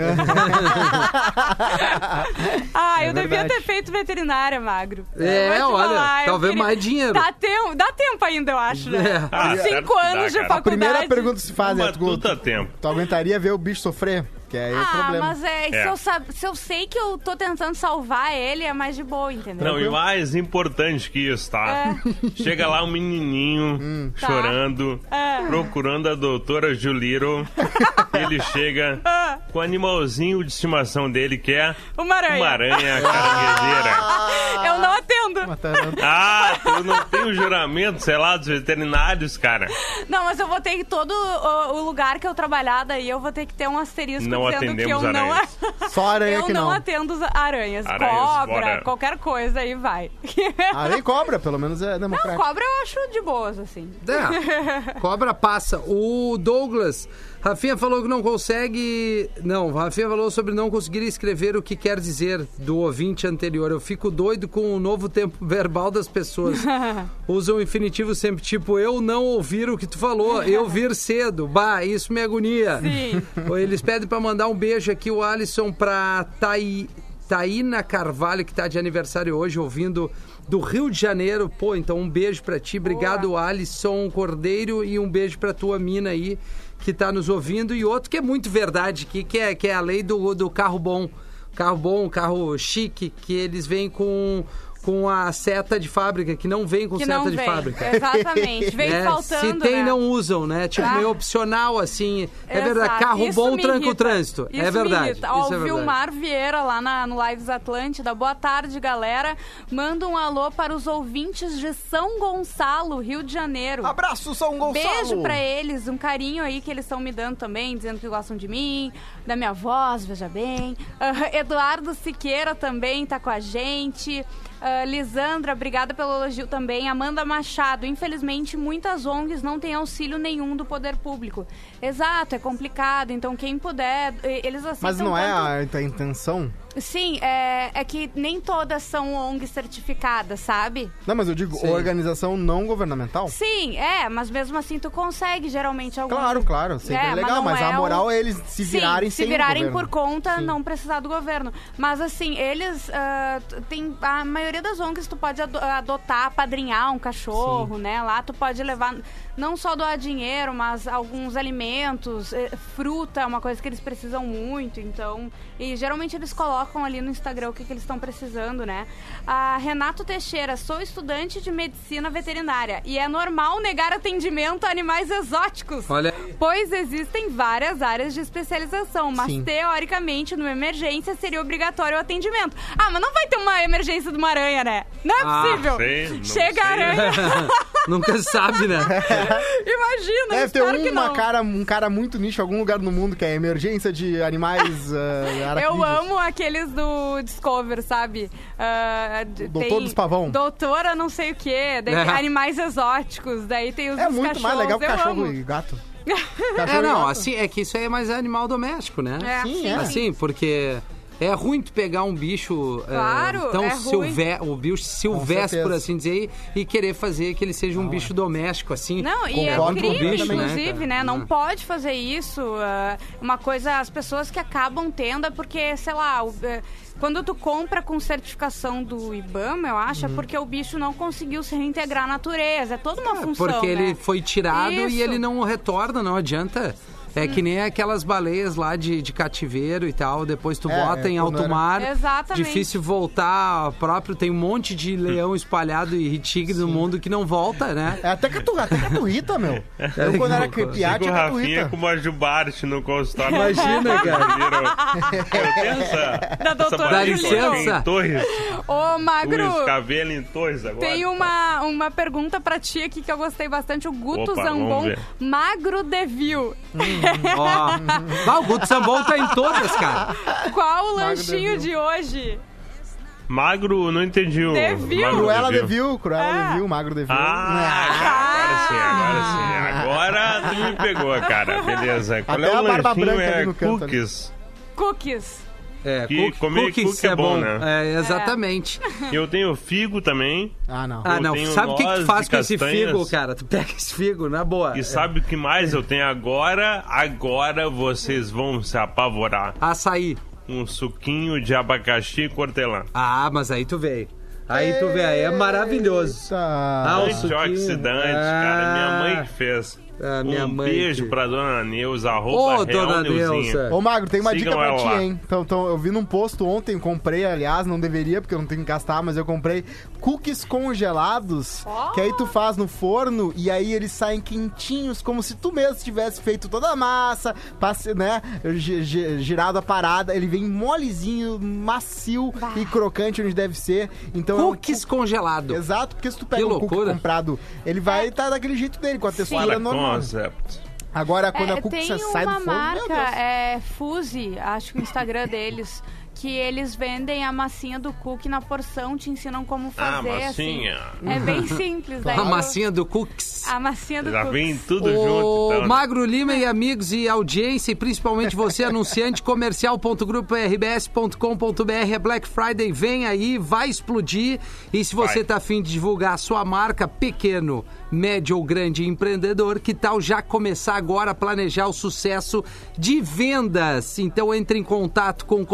Ah, É eu devia verdade. ter feito veterinária, magro. É, olha, falar, talvez queria- mais dinheiro. Dá tempo, dá tempo ainda, eu acho, né? É. Ah, certo Cinco que dá, anos de faculdade. Primeira pergunta que se faz é: Mas tu, tudo dá tempo. tu aguentaria ver o bicho sofrer? Que aí é o Ah, problema. mas é, Se, É. eu sab- se eu sei que eu tô tentando salvar ele, é mais de boa, entendeu? Não, e mais importante que isso, tá? [laughs] Chega lá um menininho Tá. chorando, É. procurando a doutora Juliro. [laughs] Ele chega com o animalzinho de estimação dele, que é Uma aranha. uma aranha caranguejeira. [laughs] Eu não atendo. Matando. Ah, tu não tem o juramento, sei lá, dos veterinários, cara. Não, mas eu vou ter que todo o, o lugar que eu trabalhar daí, eu vou ter que ter um asterisco Não que atendemos eu não, aranhas. Só aranha eu que não não. atendo aranhas. Aranhas cobra, fora. qualquer coisa aí vai. [laughs] Aranha e cobra, pelo menos é Não, democrático. cobra eu acho de boas, assim. É, [laughs] cobra passa. O Douglas, Rafinha falou que não consegue. Não, Rafinha falou sobre não conseguir escrever o que quer dizer do ouvinte anterior. Eu fico doido com o novo tempo [laughs] verbal das pessoas. [laughs] Usam o infinitivo sempre, tipo, eu não ouvir o que tu falou, eu vir cedo. Bah, isso me agonia. Sim. Eles pedem pra mandar um beijo aqui, o Alisson, pra Tai. Taína Carvalho, que tá de aniversário hoje, ouvindo do Rio de Janeiro. Pô, então um beijo pra ti. Obrigado, Alisson Cordeiro, e um beijo pra tua mina aí, que tá nos ouvindo. E outro que é muito verdade, que, que, é, que é a lei do, do carro bom. Carro bom, carro chique, que eles vêm com, com a seta de fábrica, que não vem com Que seta não de vem. fábrica. Exatamente. Vem [laughs] É, faltando, se tem, né? não usam, né? Tipo, Ah. meio opcional, assim. É Exato. verdade. Carro Isso bom tranca o trânsito. Isso é verdade. Me. Ó, Isso é o. Vilmar Vieira, lá na, no Lives Atlântida. Boa tarde, galera. Manda um alô para os ouvintes de São Gonçalo, Rio de Janeiro. Abraço, São Gonçalo! Beijo pra eles, um carinho aí que eles estão me dando também, dizendo que gostam de mim, da minha voz, veja bem. Ah, Eduardo Siqueira também tá com a gente. Ah, Lisandra, obrigada pelo elogio também. Amanda Machado, infelizmente muitas ONGs não têm auxílio nenhum do poder público. Exato, é complicado, então quem puder, eles aceitam Mas não é tanto- a, a intenção? Sim, é, é que nem todas são ONGs certificadas, sabe? Não, mas eu digo Sim. organização não governamental? Sim, é, mas mesmo assim tu consegue geralmente algum. Claro, claro, sempre É, é, mas legal, não mas, é a moral o- é eles se virarem Sim, sem se virarem por conta, Sim. não precisar do governo. Mas assim, eles t- tem a maioria das ONGs tu pode ado- adotar, apadrinhar um cachorro, né? Lá tu pode levar não só doar dinheiro, mas alguns alimentos, eh, fruta, é uma coisa que eles precisam muito, então, e geralmente eles colocam ali no Instagram o que, que eles estão precisando, né? A Renato Teixeira, sou estudante de medicina veterinária e é normal negar atendimento a animais exóticos. Olha aí. Pois existem várias áreas de especialização, mas Sim. teoricamente, numa emergência, seria obrigatório o atendimento. Ah, mas não vai ter uma emergência de uma aranha, né? Não é Ah, possível. sei, não Chega a sei. aranha. [laughs] Nunca se sabe, né? [laughs] Imagina, Deve ter que uma não. cara, um cara muito nicho em algum lugar no mundo que é emergência de animais [laughs] uh, Eu amo aqueles do Discover, sabe? D- Doutor tem dos Pavão. Doutora não sei o quê. Daí É. tem animais exóticos. Daí tem os É dos muito mais legal que cachorro amo. e gato. [laughs] É, Cachorro e não, gato. assim, é que isso aí é mais animal doméstico, né? É, Sim, sim, é. Assim, porque é ruim tu pegar um bicho é, Claro, tão é silve o bicho silvestre, por assim dizer, e, e querer fazer que ele seja um bicho doméstico, assim. Não, e é crime, bicho, né, inclusive, né? Não Ah. pode fazer isso. ah, uma coisa, as pessoas que acabam tendo é porque, sei lá, eh, quando tu compra com certificação do IBAMA, eu acho, Uhum. é porque o bicho não conseguiu se reintegrar à natureza. É toda uma função. Porque ele né? foi tirado Isso. e ele não retorna, não adianta. É que nem aquelas baleias lá de, de cativeiro e tal, depois tu É, bota em é, alto quando era- mar, Exatamente. difícil voltar próprio, tem um monte de leão espalhado e tigre no mundo que não volta, né? É até catu, até caturrita, meu. Eu quando era loucura. piá Chega o tinha Rafinha caturrita. com uma jubarte no consultório. Imagina, [laughs] cara. Viram? Eu tenho essa, Da essa doutora barriga Juliana. em Torres. Ô, Magro, Os cabelos em agora. tem uma, uma pergunta pra ti aqui que eu gostei bastante. O Guto Opa, Zambon. Magro Devil. Ó, Ah, o Guto Sambon tá em todas, cara. Qual o lanchinho de hoje? Magro, não entendi o... Devil. Magro Cruela Devil. Devil, Cruela Ah. Devil, Magro Devil. Ah, agora sim, agora sim. Agora tu me pegou, cara. Beleza. Qual Até é o a barba lanchinho? branca ali É no canto cookies. Cookies. É, Que cook- comer cookies cookie é bom, né? É, exatamente. Eu tenho figo também. Ah, não. Ah, não. Sabe o que, que tu faz com esse figo, cara? Tu pega esse figo, na boa. E sabe o que mais eu tenho agora? Agora vocês vão se apavorar. Açaí. Um suquinho de abacaxi e cortelã. Ah, mas aí tu veio. Aí tu vê, aí é maravilhoso. Ah, o Eita. suquinho. Antioxidante, Ah. cara. Minha mãe que fez. Ah, minha um mãe beijo que- pra dona Neuza, Ô, arroba Real dona. Neuza. Ô, Magro, tem uma Sigam dica pra ti, lá. hein? Então, então, eu vi num posto ontem, comprei, aliás, não deveria, porque eu não tenho que gastar, mas eu comprei cookies congelados, que aí tu faz no forno e aí eles saem quentinhos, como se tu mesmo tivesse feito toda a massa, passe, né, gi- gi- girado a parada, ele vem molezinho, macio e crocante onde deve ser. Então é um Cookies congelado. Exato, porque se tu pega Que um cookie comprado, ele vai estar daquele jeito dele, com a textura normal. Concept. Agora, quando É, a cookie tem você sai do uma forno, meu marca, Deus. é Fuse, acho que o Instagram deles, que eles vendem a massinha do cookie na porção, te ensinam como Ah, fazer. massinha. Assim. É bem simples. daí A massinha do cookies. A massinha do Já cookies. vem tudo Ô, junto, então. né? Magro Lima e amigos e audiência, e principalmente você, anunciante [laughs] comercial.grupo.rbs.com.br, é Black Friday, vem aí, vai explodir. E se você Vai. tá afim de divulgar a sua marca, pequeno, médio ou grande empreendedor, que tal já começar agora a planejar o sucesso de vendas? Então entre em contato com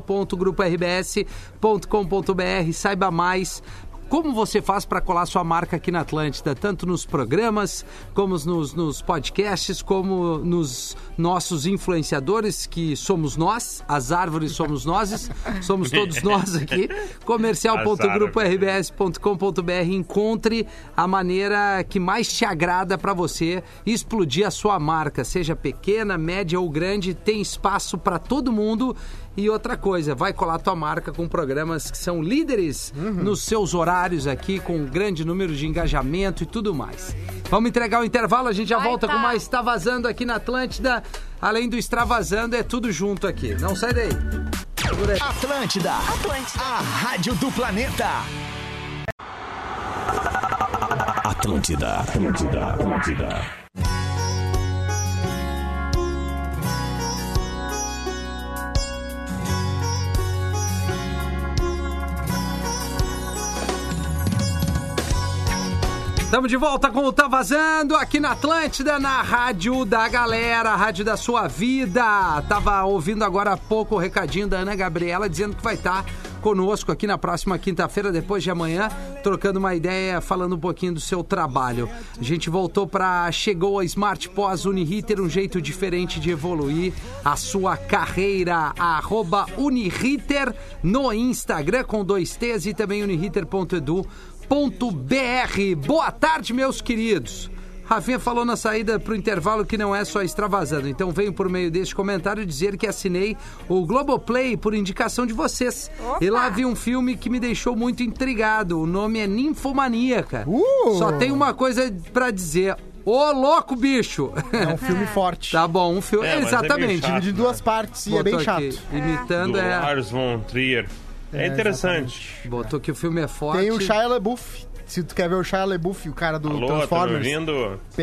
comercial.grupo.rbs.com.br, saiba mais. Como você faz para colar sua marca aqui na Atlântida, tanto nos programas, como nos, nos podcasts, como nos nossos influenciadores, que somos nós, as árvores somos nós, [laughs] somos todos nós aqui. comercial.grupo.rbs.com.br Encontre a maneira que mais te agrada para você explodir a sua marca, seja pequena, média ou grande, tem espaço para todo mundo. E outra coisa, vai colar tua marca com programas que são líderes nos seus horários aqui, com um grande número de engajamento e tudo mais. Vamos entregar o intervalo, a gente já Vai volta tá. com mais Está Vazando aqui na Atlântida. Além do Extravasando, é tudo junto aqui. Não sai daí. Atlântida. Atlântida. A rádio do planeta. Atlântida, Atlântida, Atlântida. Estamos de volta com o Tá Vazando aqui na Atlântida, na Rádio da Galera, Rádio da Sua Vida. Tava ouvindo agora há pouco o recadinho da Ana Gabriela dizendo que vai estar conosco aqui na próxima quinta-feira, depois de amanhã, trocando uma ideia, falando um pouquinho do seu trabalho. A gente voltou para chegou a Smart Pós Uniriter, um jeito diferente de evoluir a sua carreira. Arroba Uniriter no Instagram com dois T's e também uniriter.edu.br. Boa tarde, meus queridos. Rafinha falou na saída pro intervalo que não é só extravasando. Então venho por meio deste comentário dizer que assinei o Globoplay por indicação de vocês. Opa! E lá vi um filme que me deixou muito intrigado. O nome é Ninfomaníaca. Uh! Só tem uma coisa pra dizer. Ô, louco, bicho! É um filme [laughs] forte. tá bom, um filme. É, é Exatamente. chato. De duas partes e é bem chato. aqui, imitando Do é. Lars von Trier. É, interessante. Botou que o filme é forte. Tem o Shia LaBeouf. Se tu quer ver o Shia LaBeouf, o cara do Alô, tá me Transformers?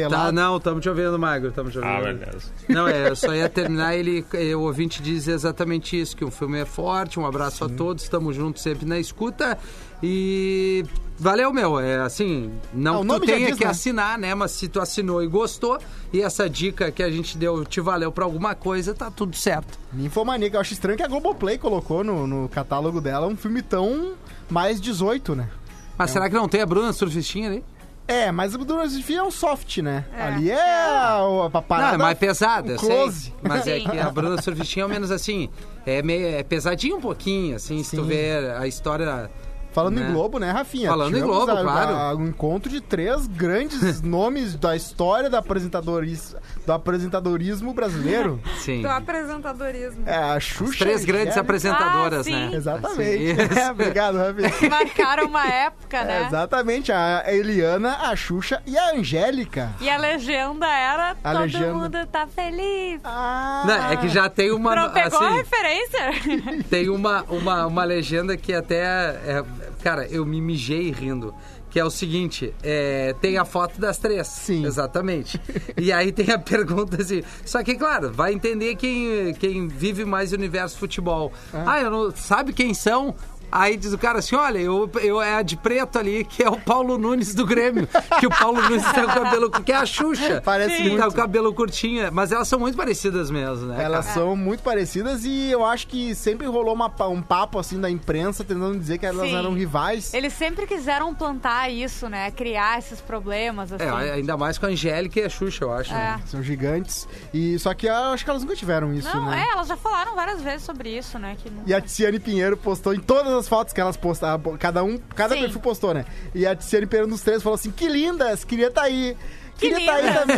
Tá, não, estamos te ouvindo, Magro. Estamos te ouvindo. Ah, beleza. Não, é, eu só ia terminar, ele, eh, o ouvinte diz exatamente isso, que o filme é forte, um abraço a todos, estamos juntos sempre na escuta e valeu, meu, é assim, não tu tenha diz, que né? assinar, né, mas se tu assinou e gostou e essa dica que a gente deu te valeu pra alguma coisa, tá tudo certo. Ninfomaníaca. Eu acho estranho que a Globoplay colocou no, no catálogo dela um filme tão mais 18, né? Mas será que não tem a Bruna Surfistinha ali? É, mas o Durante é um soft, né? É. Ali é a, a Não, é mais pesada, o eu sei. close. Mas é Sim. que [laughs] a Bruna Surfistinha é menos assim, é, meio, é pesadinho um pouquinho, assim, se tu Sim. ver a história... Falando né? em Globo, né, Rafinha? Falando em Tivemos Globo, a- claro. a- um encontro de três grandes [laughs] nomes da história da apresentadoris, do apresentadorismo brasileiro. [laughs] Sim. Do apresentadorismo. É, a Xuxa... As três grandes Angélica- apresentadoras, Ah, sim. né? Exatamente. Assim, [laughs] É, obrigado, Rafinha. Marcaram uma época, É, né? exatamente, a Eliana, a Xuxa e a Angélica. E a legenda era A Todo legenda. mundo tá feliz. Ah, Não, é que já tem uma. Não pegou a assim, referência? tem uma, uma, uma legenda que até. é, cara, eu me mijei rindo. Que é o seguinte: é, tem a foto das três. Sim. Exatamente. [laughs] E aí tem a pergunta assim. Só que, claro, vai entender quem, quem vive mais o universo futebol. Ah, eu não, sabe quem são? Aí diz o cara assim: olha, eu, eu é a de preto ali, que é o Paulo Nunes do Grêmio. Que o Paulo Nunes tem o cabelo. Que é a Xuxa. Parece que muito. tá o cabelo curtinho. Mas elas são muito parecidas mesmo, né? Elas cara? são muito parecidas e eu acho que sempre rolou uma um papo assim da imprensa tentando dizer que elas Sim. eram rivais. Eles sempre quiseram plantar isso, né? Criar esses problemas, assim. É, ainda mais com a Angélica e a Xuxa, eu acho. né? É. São gigantes. E só que eu acho que elas nunca tiveram isso, Não, né? é, elas já falaram várias vezes sobre isso, né? Que não- E a Tiziane Pinheiro postou em todas as fotos que elas postaram, cada um, cada Sim. perfil postou, né? E a Tiziane Pinheiro nos três falou assim: "Que lindas, queria estar aí". Que Queria estar aí linda. também.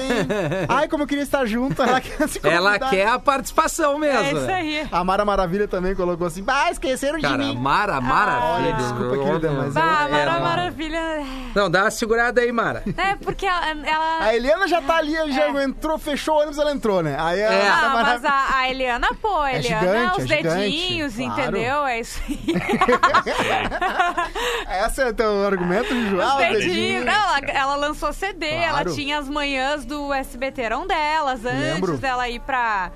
Ai, como eu queria estar junto. Ela quer se Ela quer a participação mesmo. É isso aí. A Mara Maravilha também colocou assim: "Ah, esqueceram Cara, de mim". Mara, Maravilha. Olha, desculpa, querida, mas Bah, é, Mara é, Maravilha. Não, dá uma segurada aí, Mara. É, porque ela. ela- A Eliana já tá ali, já entrou, fechou o ônibus, ela entrou, né? Aí a É. Mara Ah, mas Maravilha- a, a Eliana, pô, a É Eliana, gigante, os é gigante, dedinhos, claro. entendeu? É isso aí. [laughs] Esse é o teu argumento? Ah, Os os dedinhos. dedinhos. Não, ela, ela lançou CD, ela Claro. Tinha as manhãs do SBT eram delas, antes Lembro. dela ir pra,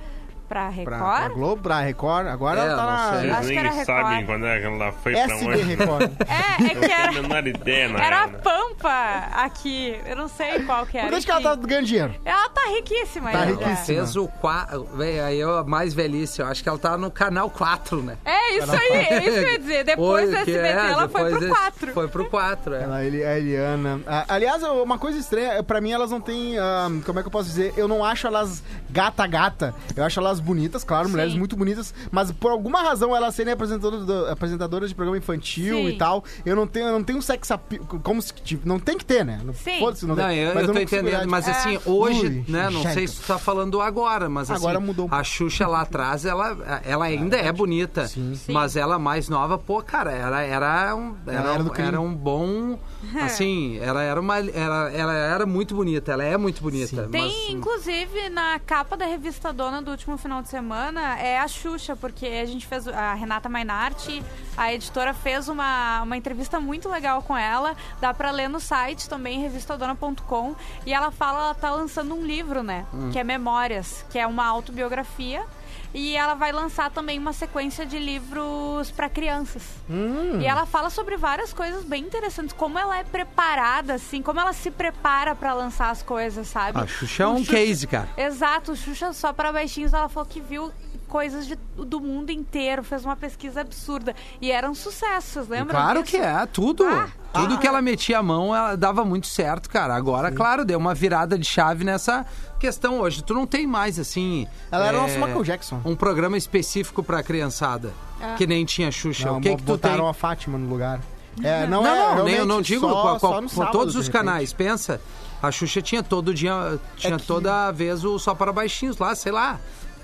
pra Record. Pra, pra Globo, pra Record, agora É, ela tá não na sei. Acho que era nem Record. sabem quando é que ela foi pra SB onde. Record. [laughs] É, é que Não tenho a era, menor ideia, na era a né? Pampa aqui. Eu não sei qual que era. Por que ela tá ganhando dinheiro? Ela tá riquíssima. Tá riquíssima. Fez o 4. Aí eu, a mais velhice, eu acho que ela tá no canal 4, né? É isso aí, é isso que eu ia dizer. [laughs] Depois do que SBT, é, ela foi pro desse- 4. Foi pro 4, é. Ela, a Eliana. Ah, aliás, uma coisa estranha, pra mim elas não têm. ah, como é que eu posso dizer? Eu não acho elas gata-gata. Eu acho elas bonitas, claro, mulheres Sim. muito bonitas, mas por alguma razão elas serem apresentadoras, do- apresentadoras de programa infantil Sim. e tal, eu não tenho, eu não tenho sex appeal. Como se. tipo, não tem que ter, né? Não- Sim. foda-se, não, Não, tem. eu, Mas eu tô não consigo entendendo, mas assim, É. hoje, Ui, né, não sei Angélica. se tu tá falando agora, mas assim, Agora mudou um a Xuxa lá atrás, ela, ela ainda é bonita, Sim. mas ela mais nova, pô, cara, ela era um, era, era um- era um bom, [laughs] assim, ela era uma, ela, ela era muito bonita, ela é muito bonita. Tem, mas, inclusive, na capa da revista Dona do último final de semana, é a Xuxa, porque a gente fez, a Renata Mainarti, a editora, fez uma, uma entrevista muito legal com ela, dá pra ler no site também, revistadona.com, e ela fala, ela tá lançando um livro, né, que é Memórias, que é uma autobiografia, e ela vai lançar também uma sequência de livros pra crianças. E ela fala sobre várias coisas bem interessantes, como ela é preparada, assim, como ela se prepara pra lançar as coisas, sabe? a Xuxa é um Xuxa- case, cara. Exato, o Xuxa só para baixinhos, ela falou que viu coisas de- do mundo inteiro, fez uma pesquisa absurda. E eram sucessos, lembra? Claro disso? que é, tudo. Ah. Tudo que ela metia a mão, ela dava muito certo, cara. Agora, claro, deu uma virada de chave nessa questão hoje. Tu não tem mais, assim... Ela era é, o nosso Michael Jackson. Um programa específico pra criançada, que nem tinha Xuxa. Não, o que que tu botaram tem? a Fátima no lugar. É, não, Não, é, não, nem, eu não digo só, com, só com- sábado, todos os canais. Pensa, a Xuxa tinha todo dia, tinha que- toda vez o Só para Baixinhos lá, sei lá.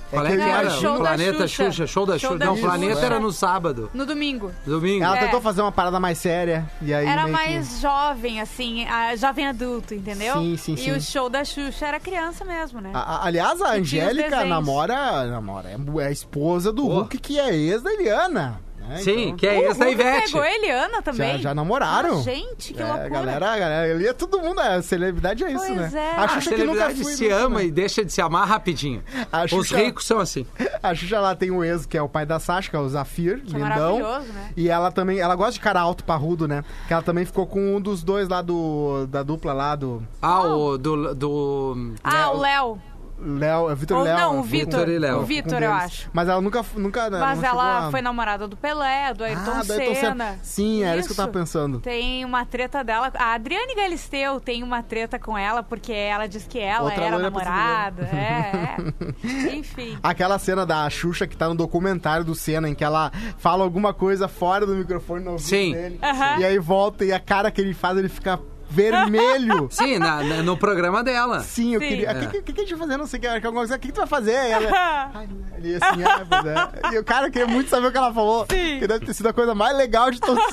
Qual é que era? imagino- Show da Planeta Xuxa. Xuxa. Show da Show Xuxa. da Não, Xuxa. Planeta É. era no sábado. No domingo. Domingo. Ela É. tentou fazer uma parada mais séria e aí Era meio que- mais jovem, assim, a- jovem adulto, entendeu? Sim, sim, e sim. o show da Xuxa era criança mesmo, né? A- a- aliás, a E Angélica namora, namora, é a esposa do Pô. Hulk, que é ex da Eliana. Né? Sim, Então, que é esse da Ivete. pegou a Eliana também. Já, já namoraram. Ah, gente, que é, loucura. galera, a galera, ali é todo mundo, é, celebridade é isso, Pois né? é. A A Xuxa que nunca celebridade fui se nunca, ama né? e deixa de se amar rapidinho. A Os Xuxa- ricos são assim. [laughs] A Xuxa lá tem o ex, que é o pai da Sasha, que é o Zafir, Que é lindão. maravilhoso, né? E ela também, ela gosta de cara alto, parrudo, né? Que ela também ficou com um dos dois lá do, da dupla lá, do Ah, o do... do... Ah, o Léo. Léo, é Vitor Ou Léo. não, o ficou Vitor. E Léo. O Vitor, eu acho. Mas ela nunca, nunca né, Mas ela a- foi namorada do Pelé, do Ayrton, Ah, do Ayrton Senna. Senna. Sim, era isso que eu tava pensando. Tem uma treta dela. A Adriane Galisteu tem uma treta com ela, porque ela diz que ela Outra era namorada. É, é. [laughs] Enfim. Aquela cena da Xuxa que tá no documentário do Senna, em que ela fala alguma coisa fora do microfone no ouvido Sim. dele. Aham. E aí volta e a cara que ele faz, ele fica vermelho. [laughs] Sim, na- na- no programa dela. Sim, eu Sim. queria. O É. que, que, que a gente vai fazer? Não sei o que. alguma coisa. O que, que tu vai fazer? E ela, [laughs] Ai, ele assim, ah, pois é. E o cara queria muito saber o que ela falou. Sim. Que deve ter sido a coisa mais legal de todos.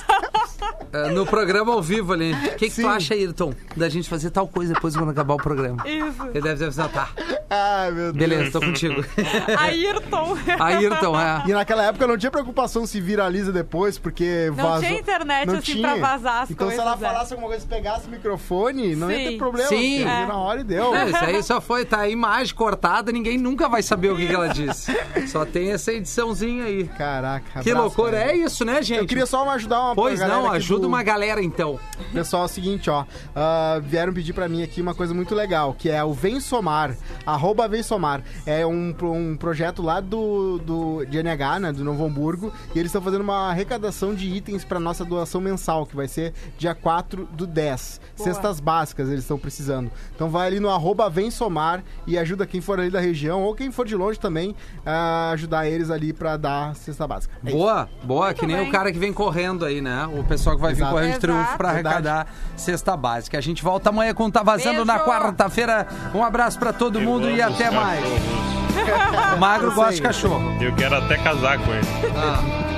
É, No programa ao vivo ali. O que, que tu acha, Ayrton, da gente fazer tal coisa depois quando acabar o programa? Isso. Ele deve ter pensado, tá, Ai, meu Deus. beleza, tô contigo. [laughs] Ayrton. Ayrton, é. E naquela época não tinha preocupação se viraliza depois, porque Não vazou. tinha internet, Não assim, tinha. pra vazar as Então se coisas, ela é. falasse alguma coisa, pegasse microfone, não ia ter Sim. problema. Sim. porque É. Na hora e deu. Não, isso aí só foi, tá a imagem cortada, ninguém nunca vai saber o que, que ela disse. Só tem essa ediçãozinha aí. Caraca. Que abraço, loucura, cara. é isso, né, gente? Eu queria só ajudar uma Pois não, ajuda do- uma galera então. Pessoal, é o seguinte, ó. ah, vieram pedir pra mim aqui uma coisa muito legal, que é o Vem Somar. Arroba Vem Somar. É um, um projeto lá do, do de NH, né? Do Novo Hamburgo. E eles estão fazendo uma arrecadação de itens pra nossa doação mensal, que vai ser dia 4 do 10. Boa. Cestas básicas eles estão precisando. Então vai ali no arroba Vem Somar e ajuda quem for ali da região ou quem for de longe também a ajudar eles ali pra dar cesta básica. É isso. Boa, boa, que nem bem. o cara que vem correndo aí, né? O pessoal que vai vir Exato. correndo de triunfo Verdade. arrecadar cesta básica. A gente volta amanhã com Tá Vazando Beijo. na quarta-feira. Um abraço pra todo mundo e até mais. O Magro gosta de cachorro. Eu quero até casar com ele. Ah.